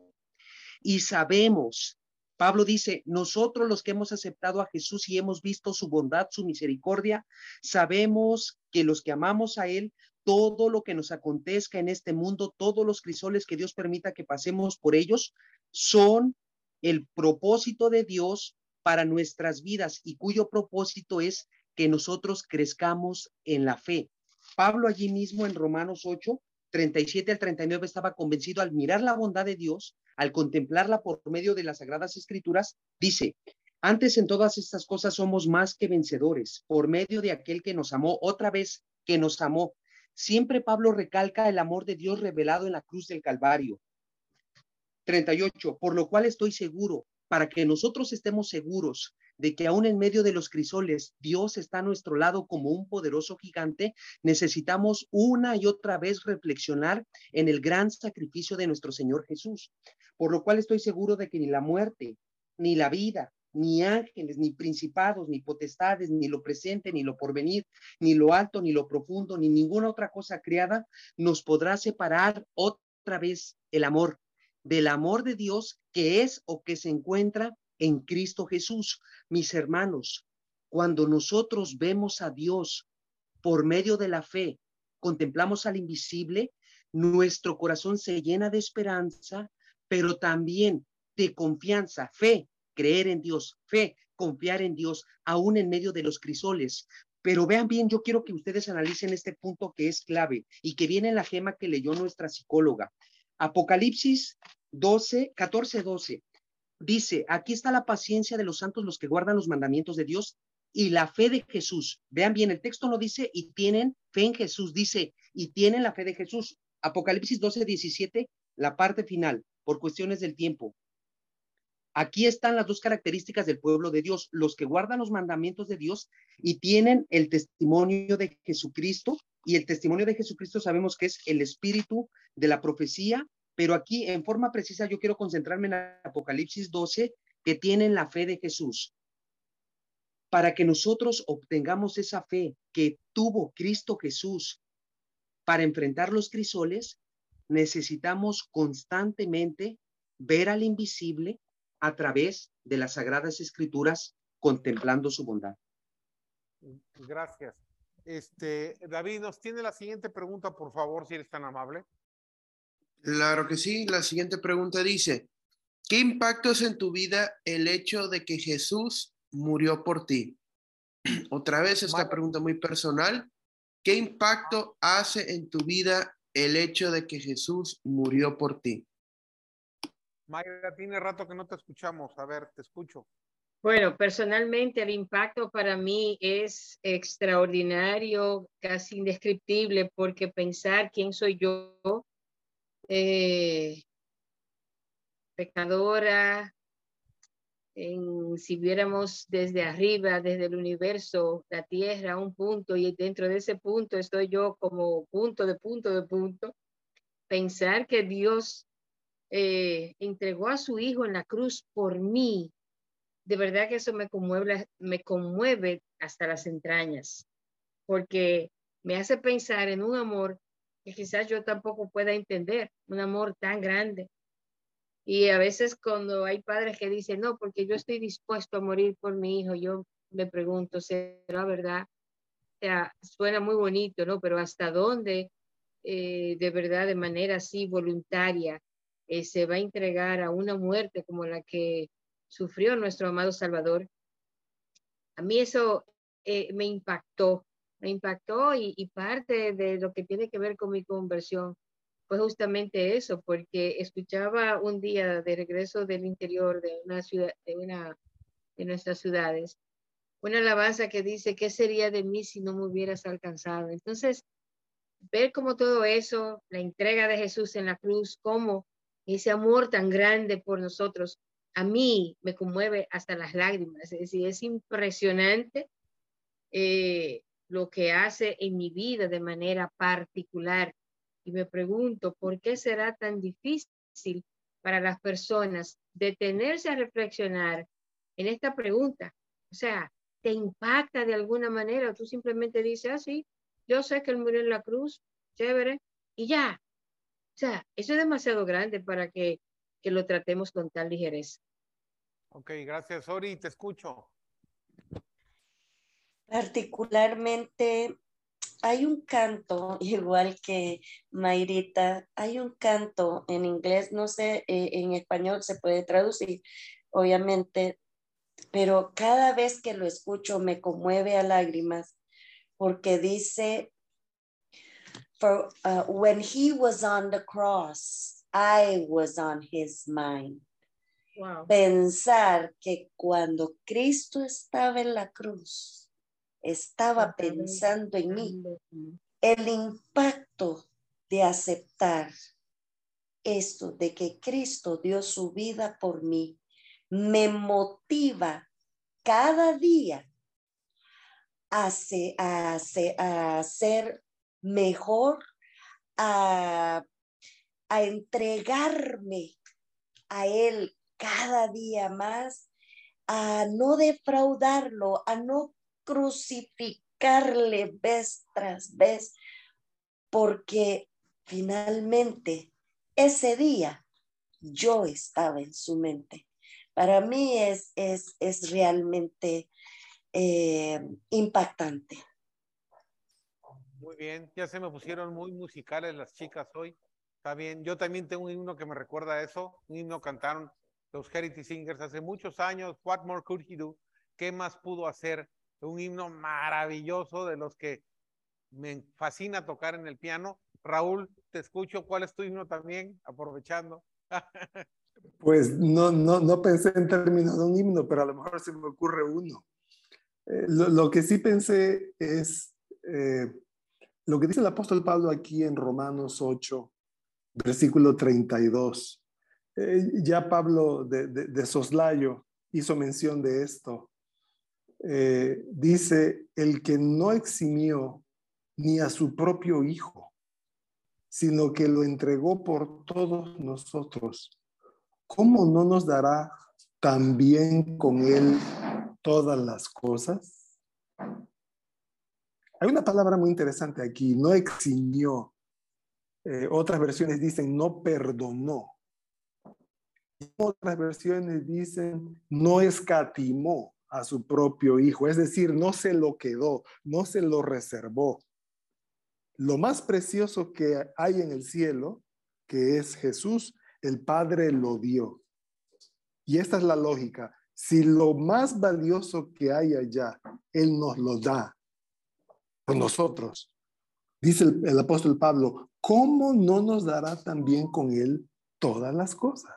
y sabemos, Pablo dice, nosotros los que hemos aceptado a Jesús y hemos visto su bondad, su misericordia, sabemos que los que amamos a Él, todo lo que nos acontezca en este mundo, todos los crisoles que Dios permita que pasemos por ellos, son el propósito de Dios para nuestras vidas y cuyo propósito es que nosotros crezcamos en la fe. Pablo allí mismo en Romanos 8, 37 al 39 estaba convencido al mirar la bondad de Dios, al contemplarla por medio de las sagradas escrituras, dice, antes en todas estas cosas somos más que vencedores por medio de aquel que nos amó, otra vez que nos amó. Siempre Pablo recalca el amor de Dios revelado en la cruz del Calvario. 38, por lo cual estoy seguro, para que nosotros estemos seguros de que aún en medio de los crisoles Dios está a nuestro lado como un poderoso gigante, necesitamos una y otra vez reflexionar en el gran sacrificio de nuestro Señor Jesús, por lo cual estoy seguro de que ni la muerte, ni la vida, ni ángeles, ni principados, ni potestades, ni lo presente, ni lo porvenir, ni lo alto, ni lo profundo, ni ninguna otra cosa creada nos podrá separar otra vez el amor del amor de Dios que es o que se encuentra en Cristo Jesús. Mis hermanos, cuando nosotros vemos a Dios por medio de la fe, contemplamos al invisible, nuestro corazón se llena de esperanza, pero también de confianza, fe, creer en Dios, fe, confiar en Dios, aún en medio de los crisoles. Pero vean bien, yo quiero que ustedes analicen este punto que es clave y que viene en la gema que leyó nuestra psicóloga. Apocalipsis 12, 14, 12. Dice, aquí está la paciencia de los santos, los que guardan los mandamientos de Dios y la fe de Jesús. Vean bien, el texto no dice y tienen fe en Jesús, dice y tienen la fe de Jesús. Apocalipsis 12, 17, la parte final, por cuestiones del tiempo. Aquí están las dos características del pueblo de Dios, los que guardan los mandamientos de Dios y tienen el testimonio de Jesucristo. Y el testimonio de Jesucristo sabemos que es el espíritu de la profecía, pero aquí en forma precisa yo quiero concentrarme en Apocalipsis 12, que tienen la fe de Jesús. Para que nosotros obtengamos esa fe que tuvo Cristo Jesús para enfrentar los crisoles, necesitamos constantemente ver al invisible, a través de las sagradas escrituras contemplando su bondad. Gracias. Este, David, nos tiene la siguiente pregunta, por favor, si eres tan amable. Claro que sí. La siguiente pregunta dice, ¿qué impacto es en tu vida el hecho de que Jesús murió por ti? Otra vez esta pregunta muy personal. ¿Qué impacto hace en tu vida el hecho de que Jesús murió por ti? Mayra, tiene rato que no te escuchamos. A ver, te escucho. Bueno, personalmente el impacto para mí es extraordinario, casi indescriptible, porque pensar quién soy yo, eh, pecadora, si viéramos desde arriba, desde el universo, la Tierra, un punto, y dentro de ese punto estoy yo como punto de punto de punto, pensar que Dios eh, entregó a su hijo en la cruz por mí, de verdad que eso me conmueve hasta las entrañas, porque me hace pensar en un amor que quizás yo tampoco pueda entender, un amor tan grande. Y a veces cuando hay padres que dicen, no, porque yo estoy dispuesto a morir por mi hijo, yo me pregunto, ¿será verdad? O sea, suena muy bonito, ¿no? Pero ¿hasta dónde eh, de verdad de manera así voluntaria eh, se va a entregar a una muerte como la que sufrió nuestro amado Salvador. A mí eso eh, me impactó, me impactó y, parte de lo que tiene que ver con mi conversión fue justamente eso, porque escuchaba un día de regreso del interior de una ciudad, de una de nuestras ciudades, una alabanza que dice, ¿qué sería de mí si no me hubieras alcanzado? Entonces, ver como todo eso, la entrega de Jesús en la cruz, cómo ese amor tan grande por nosotros, a mí me conmueve hasta las lágrimas. Es decir, es impresionante eh, lo que hace en mi vida de manera particular. Y me pregunto, ¿por qué será tan difícil para las personas detenerse a reflexionar en esta pregunta? O sea, ¿te impacta de alguna manera? tú simplemente dices, ah, sí, yo sé que él murió en la cruz, chévere, y ya, o sea, eso es demasiado grande para que, que lo tratemos con tal ligereza. Ok, gracias, Ori, te escucho. Particularmente, hay un canto, igual que Mayrita, hay un canto en inglés, no sé, eh, en español se puede traducir, obviamente, pero cada vez que lo escucho me conmueve a lágrimas porque dice, For uh, when he was on the cross, I was on his mind. Wow. Pensar que cuando Cristo estaba en la cruz, estaba pensando en mí. El impacto de aceptar esto de que Cristo dio su vida por mí me motiva cada día a, ser mejor, a, a entregarme a Él cada día más, a no defraudarlo, a no crucificarle vez tras vez, porque finalmente ese día yo estaba en su mente. Para mí es, es, es realmente eh, impactante. Muy bien, ya se me pusieron muy musicales las chicas hoy. Está bien, yo también tengo un himno que me recuerda a eso. Un himno cantaron los Heritage Singers hace muchos años. What more could he do? ¿Qué más pudo hacer? Un himno maravilloso de los que me fascina tocar en el piano. Raúl, te escucho. ¿Cuál es tu himno también? Aprovechando. Pues no, no, no pensé en términos de un himno, pero a lo mejor se me ocurre uno. Eh, lo, que sí pensé es eh, lo que dice el apóstol Pablo aquí en Romanos 8, versículo 32. Eh, ya Pablo de, de, Soslayo hizo mención de esto. Dice, el que no eximió ni a su propio hijo, sino que lo entregó por todos nosotros ¿cómo no nos dará también con Él todas las cosas? Hay una palabra muy interesante aquí, no eximió. Eh, otras versiones dicen no perdonó. Otras versiones dicen no escatimó a su propio hijo, es decir, no se lo quedó, no se lo reservó. Lo más precioso que hay en el cielo, que es Jesús, el Padre lo dio. Y esta es la lógica. Si lo más valioso que hay allá, Él nos lo da por nosotros, dice el, apóstol Pablo, ¿cómo no nos dará también con Él todas las cosas?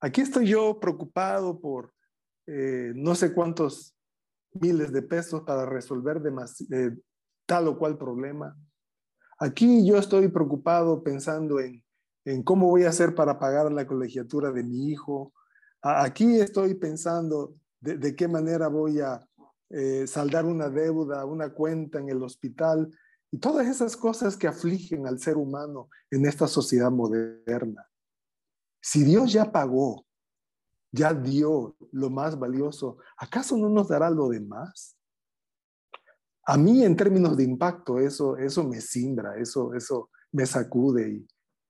Aquí estoy yo preocupado por eh, no sé cuántos miles de pesos para resolver eh, tal o cual problema. Aquí yo estoy preocupado pensando en en cómo voy a hacer para pagar la colegiatura de mi hijo. Aquí estoy pensando de, qué manera voy a eh, saldar una deuda, una cuenta en el hospital y todas esas cosas que afligen al ser humano en esta sociedad moderna. Si Dios ya pagó, ya dio lo más valioso, ¿acaso no nos dará lo demás? A mí en términos de impacto eso eso me simbra, eso eso me sacude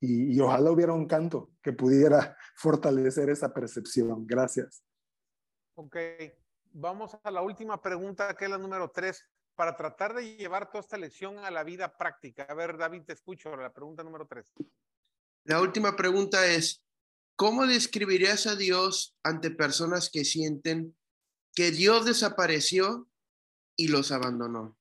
y, y, ojalá hubiera un canto que pudiera fortalecer esa percepción. Gracias. Ok, vamos a la última pregunta, que es la número tres, para tratar de llevar toda esta lección a la vida práctica. A ver, David, te escucho, la pregunta número tres. La última pregunta es, ¿cómo describirías a Dios ante personas que sienten que Dios desapareció y los abandonó?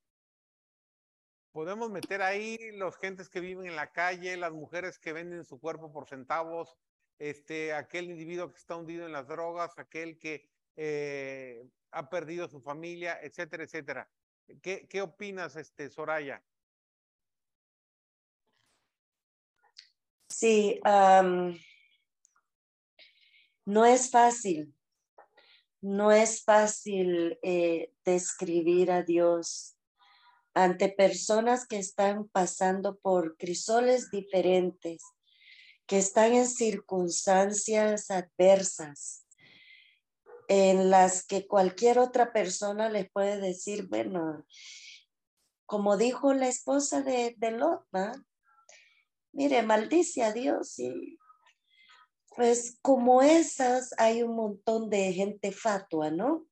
podemos meter ahí los gentes que viven en la calle, las mujeres que venden su cuerpo por centavos, este, aquel individuo que está hundido en las drogas, aquel que eh, ha perdido su familia, etcétera, etcétera. ¿Qué, qué opinas, este, Soraya? Sí, no es fácil, no es fácil eh, describir a Dios ante personas que están pasando por crisoles diferentes, que están en circunstancias adversas, en las que cualquier otra persona les puede decir, bueno, como dijo la esposa de, de mire, maldice a Dios y pues como esas hay un montón de gente fatua, ¿no?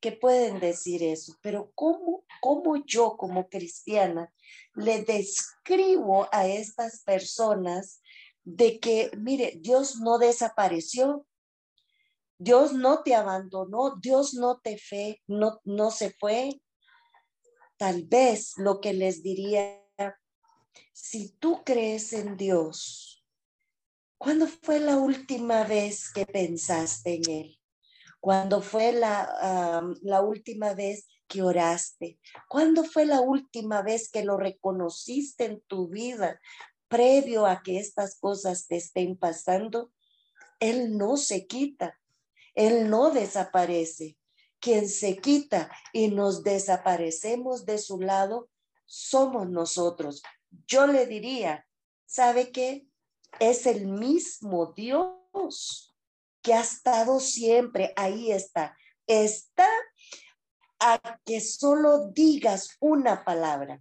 que pueden decir eso, pero ¿cómo, cómo yo como cristiana le describo a estas personas de que, mire, Dios no desapareció, Dios no te abandonó, Dios no te fe, no, no se fue? Tal vez lo que les diría, si tú crees en Dios, ¿cuándo fue la última vez que pensaste en Él? ¿Cuándo fue la, la última vez que oraste? ¿Cuándo fue la última vez que lo reconociste en tu vida previo a que estas cosas te estén pasando, Él no se quita, Él no desaparece. Quien se quita y nos desaparecemos de su lado somos nosotros. Yo le diría, ¿sabe qué? Es el mismo Dios que ha estado siempre, ahí está, está a que solo digas una palabra.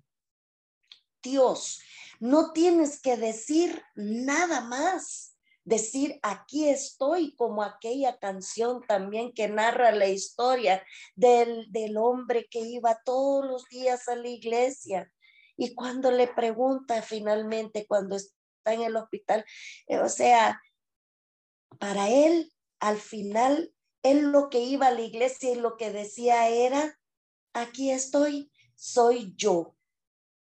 Dios, no tienes que decir nada más. Decir, aquí estoy, como aquella canción también que narra la historia del, del hombre que iba todos los días a la iglesia. Y cuando le pregunta finalmente, cuando está en el hospital, eh, o sea, para él, al final, él lo que iba a la iglesia y lo que decía era, aquí estoy, soy yo,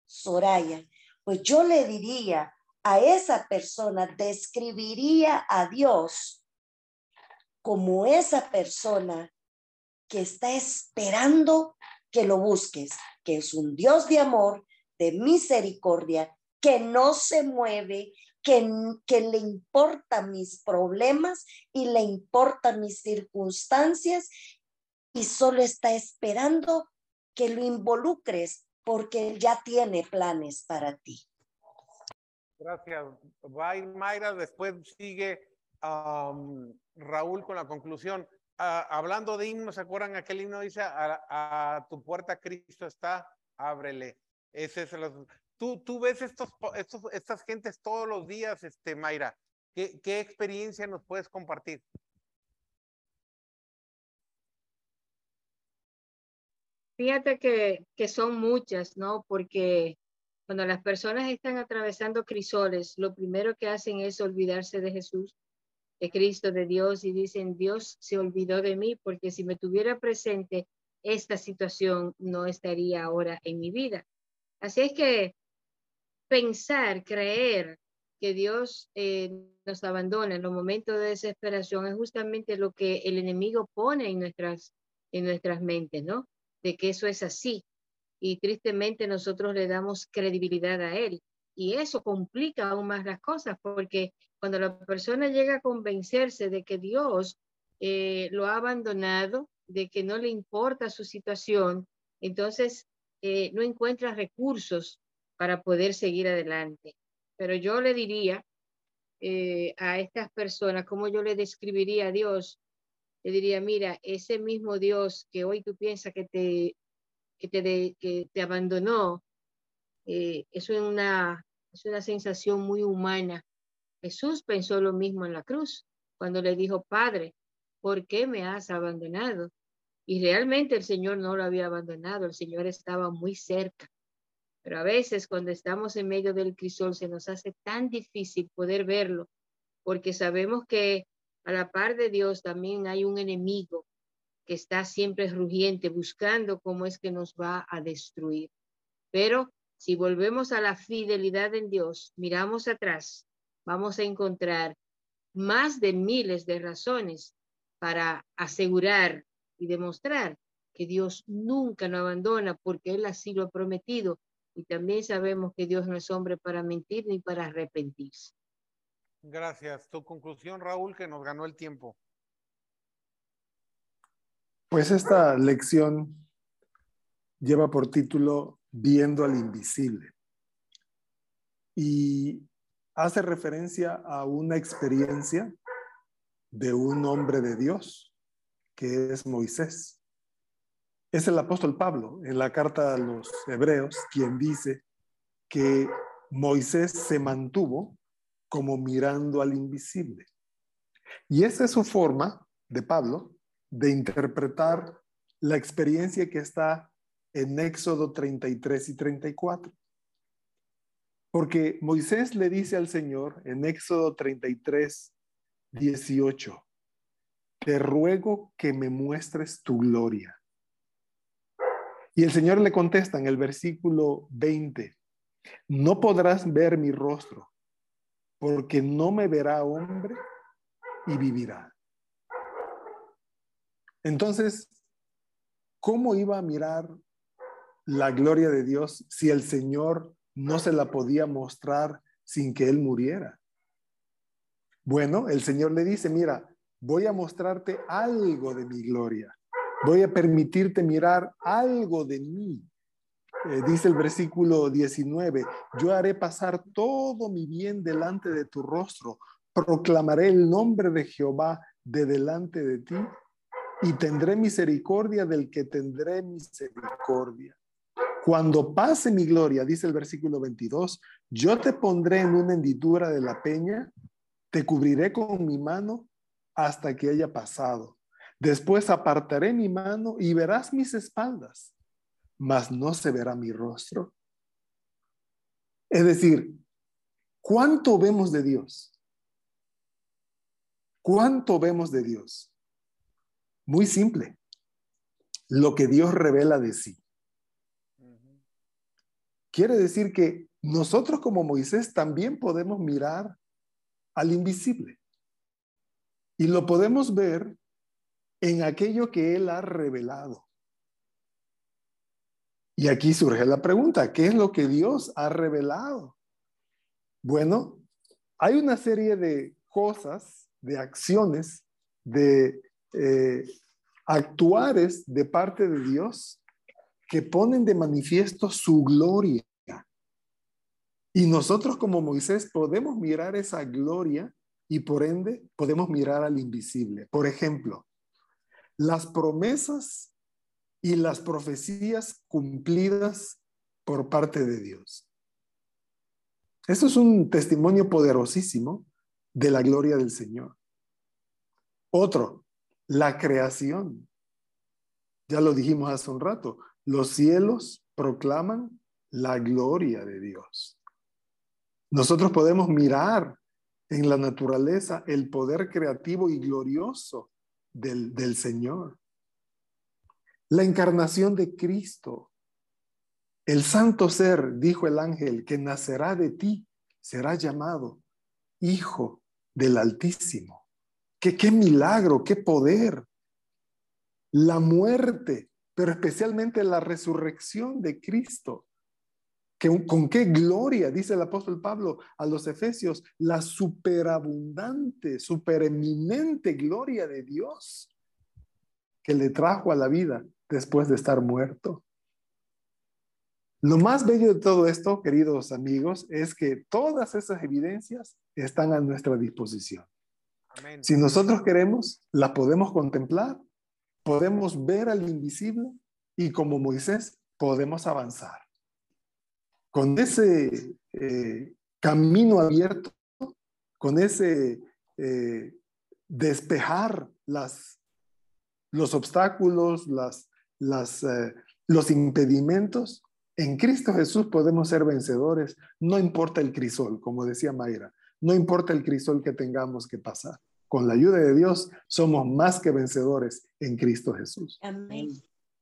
Soraya. Pues yo le diría a esa persona, describiría a Dios como esa persona que está esperando que lo busques, que es un Dios de amor, de misericordia, que no se mueve, que, que le importa mis problemas y le importa mis circunstancias y solo está esperando que lo involucres porque ya tiene planes para ti. Gracias. Va Mayra, después sigue Raúl con la conclusión. Ah, hablando de himnos, ¿se acuerdan aquel himno dice, a, tu puerta Cristo está, ábrele? Ese es tú, tú ves estos, estos, estas gentes todos los días, este, Mayra. ¿Qué, ¿Qué experiencia nos puedes compartir? Fíjate que, que son muchas, ¿no? Porque cuando las personas están atravesando crisoles, lo primero que hacen es olvidarse de Jesús, de Cristo, de Dios, y dicen, Dios se olvidó de mí, porque si me tuviera presente, esta situación no estaría ahora en mi vida. Así es que pensar, creer que Dios eh, nos abandona en los momentos de desesperación es justamente lo que el enemigo pone en nuestras, en nuestras mentes, ¿no? de que eso es así. Y tristemente nosotros le damos credibilidad a él. Y eso complica aún más las cosas, porque cuando la persona llega a convencerse de que Dios eh, lo ha abandonado, de que no le importa su situación, entonces eh, no encuentra recursos para poder seguir adelante. Pero yo le diría eh, a estas personas, como yo le describiría a Dios, le diría, mira, ese mismo Dios que hoy tú piensas que te, que te, que te abandonó, eh, es una, es una sensación muy humana. Jesús pensó lo mismo en la cruz, cuando le dijo, Padre, ¿por qué me has abandonado? Y realmente el Señor no lo había abandonado, el Señor estaba muy cerca. Pero a veces cuando estamos en medio del crisol se nos hace tan difícil poder verlo, porque sabemos que a la par de Dios también hay un enemigo que está siempre rugiente buscando cómo es que nos va a destruir. Pero si volvemos a la fidelidad en Dios, miramos atrás, vamos a encontrar más de miles de razones para asegurar y demostrar que Dios nunca nos abandona porque Él así lo ha prometido. Y también sabemos que Dios no es hombre para mentir ni para arrepentirse. Gracias. Tu conclusión, Raúl, que nos ganó el tiempo. Pues esta lección lleva por título Viendo al invisible y hace referencia a una experiencia de un hombre de Dios, que es Moisés. Es el apóstol Pablo en la carta a los hebreos quien dice que Moisés se mantuvo como mirando al invisible. Y esa es su forma de Pablo de interpretar la experiencia que está en Éxodo 33 y 34. Porque Moisés le dice al Señor en Éxodo 33, 18, te ruego que me muestres tu gloria. Y el Señor le contesta en el versículo 20, no podrás ver mi rostro, porque no me verá hombre y vivirá. Entonces, ¿cómo iba a mirar la gloria de Dios si el Señor no se la podía mostrar sin que él muriera. Bueno, el Señor le dice, mira, voy a mostrarte algo de mi gloria. Voy a permitirte mirar algo de mí. Eh, dice el versículo 19, yo haré pasar todo mi bien delante de tu rostro, proclamaré el nombre de Jehová de delante de ti y tendré misericordia del que tendré misericordia. Cuando pase mi gloria, dice el versículo 22, yo te pondré en una hendidura de la peña, te cubriré con mi mano hasta que haya pasado. Después apartaré mi mano y verás mis espaldas mas no se verá mi rostro. Es decir, ¿cuánto vemos de Dios? ¿Cuánto vemos de Dios? Muy simple. Lo que Dios revela de sí. Quiere decir que nosotros como Moisés también podemos mirar al invisible. Y lo podemos ver en aquello que Él ha revelado. Y aquí surge la pregunta, ¿qué es lo que Dios ha revelado? Bueno, hay una serie de cosas, de acciones, de eh, actuares de parte de Dios que ponen de manifiesto su gloria. Y nosotros como Moisés podemos mirar esa gloria y por ende podemos mirar al invisible. Por ejemplo, las promesas y las profecías cumplidas por parte de Dios. Esto es un testimonio poderosísimo de la gloria del Señor. Otro, la creación. Ya lo dijimos hace un rato, los cielos proclaman la gloria de Dios. Nosotros podemos mirar en la naturaleza el poder creativo y glorioso del, del Señor la encarnación de Cristo. El santo ser, dijo el ángel, que nacerá de ti, será llamado Hijo del Altísimo. ¿Qué, qué milagro, qué poder. La muerte, pero especialmente la resurrección de Cristo. Que, con qué gloria, dice el apóstol Pablo a los Efesios, la superabundante, supereminente gloria de Dios que le trajo a la vida después de estar muerto. Lo más bello de todo esto, queridos amigos, es que todas esas evidencias están a nuestra disposición. Si nosotros queremos, las podemos contemplar, podemos ver al invisible y como Moisés podemos avanzar. Con ese eh, camino abierto, con ese eh, despejar los obstáculos, las, las, eh, los impedimentos, en Cristo Jesús podemos ser vencedores, no importa el crisol, como decía Mayra, no importa el crisol que tengamos que pasar. Con la ayuda de Dios somos más que vencedores en Cristo Jesús. Amén.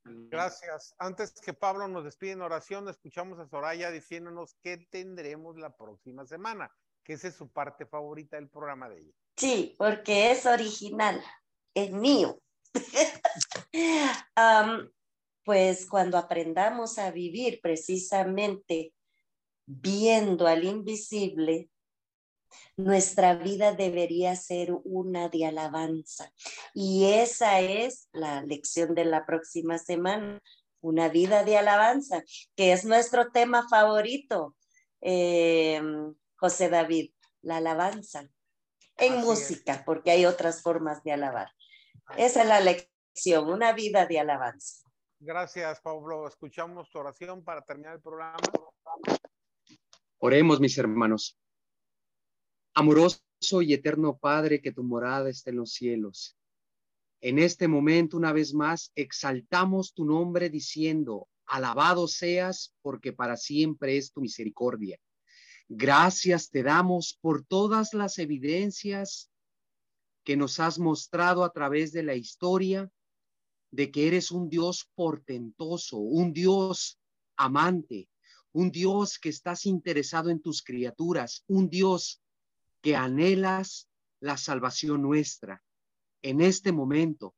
Gracias. Antes que Pablo nos despide en oración, escuchamos a Soraya diciéndonos qué tendremos la próxima semana, que esa es su parte favorita del programa de ella. Sí, porque es original, es mío. pues cuando aprendamos a vivir precisamente viendo al invisible, nuestra vida debería ser una de alabanza. Y esa es la lección de la próxima semana, una vida de alabanza, que es nuestro tema favorito, em, José David, la alabanza. En música, porque hay otras formas de alabar. Esa es la lección, una vida de alabanza. Gracias, Pablo. Escuchamos tu oración para terminar el programa. Oremos, mis hermanos. Amoroso y eterno Padre, que tu morada esté en los cielos. En este momento, una vez más, exaltamos tu nombre diciendo, alabado seas porque para siempre es tu misericordia. Gracias te damos por todas las evidencias que nos has mostrado a través de la historia de que eres un Dios portentoso, un Dios amante, un Dios que estás interesado en tus criaturas, un Dios que anhelas la salvación nuestra. En este momento,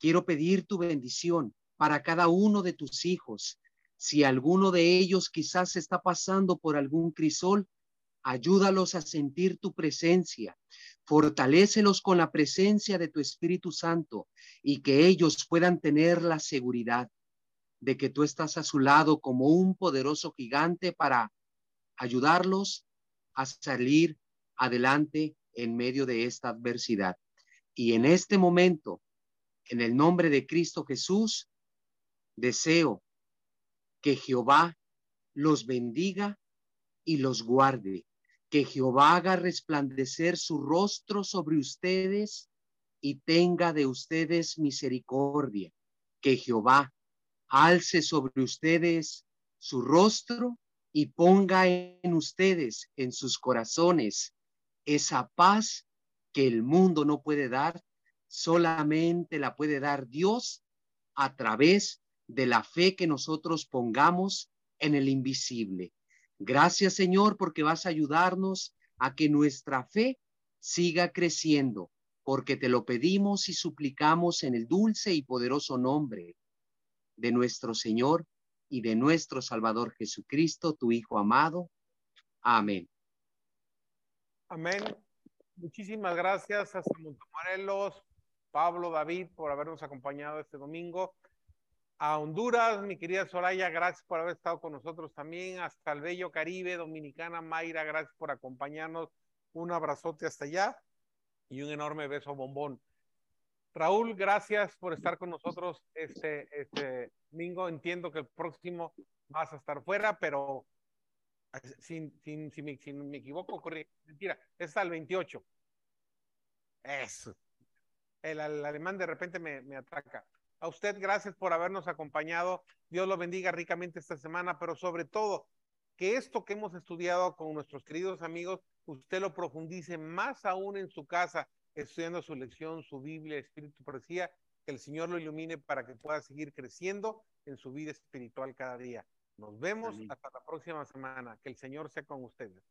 quiero pedir tu bendición para cada uno de tus hijos. Si alguno de ellos quizás está pasando por algún crisol, Ayúdalos a sentir tu presencia. Fortalécelos con la presencia de tu Espíritu Santo y que ellos puedan tener la seguridad de que tú estás a su lado como un poderoso gigante para ayudarlos a salir adelante en medio de esta adversidad. Y en este momento, en el nombre de Cristo Jesús, deseo que Jehová los bendiga y los guarde, que Jehová haga resplandecer su rostro sobre ustedes y tenga de ustedes misericordia, que Jehová alce sobre ustedes su rostro y ponga en ustedes, en sus corazones, esa paz que el mundo no puede dar, solamente la puede dar Dios a través de la fe que nosotros pongamos en el invisible. Gracias Señor porque vas a ayudarnos a que nuestra fe siga creciendo, porque te lo pedimos y suplicamos en el dulce y poderoso nombre de nuestro Señor y de nuestro Salvador Jesucristo, tu Hijo amado. Amén. Amén. Muchísimas gracias a Montemorelos, Pablo, David, por habernos acompañado este domingo. A Honduras, mi querida Soraya, gracias por haber estado con nosotros también. Hasta el bello Caribe, Dominicana, Mayra, gracias por acompañarnos. Un abrazote hasta allá y un enorme beso bombón. Raúl, gracias por estar con nosotros este, este domingo. Entiendo que el próximo vas a estar fuera, pero sin, sin, si, me, equivoco. Mentira, es al 28. Eso. El, alemán de repente me, me ataca. A usted, gracias por habernos acompañado. Dios lo bendiga ricamente esta semana, pero sobre todo, que esto que hemos estudiado con nuestros queridos amigos, usted lo profundice más aún en su casa, estudiando su lección, su Biblia, Espíritu Profecía, que el Señor lo ilumine para que pueda seguir creciendo en su vida espiritual cada día. Nos vemos hasta la próxima semana. Que el Señor sea con ustedes.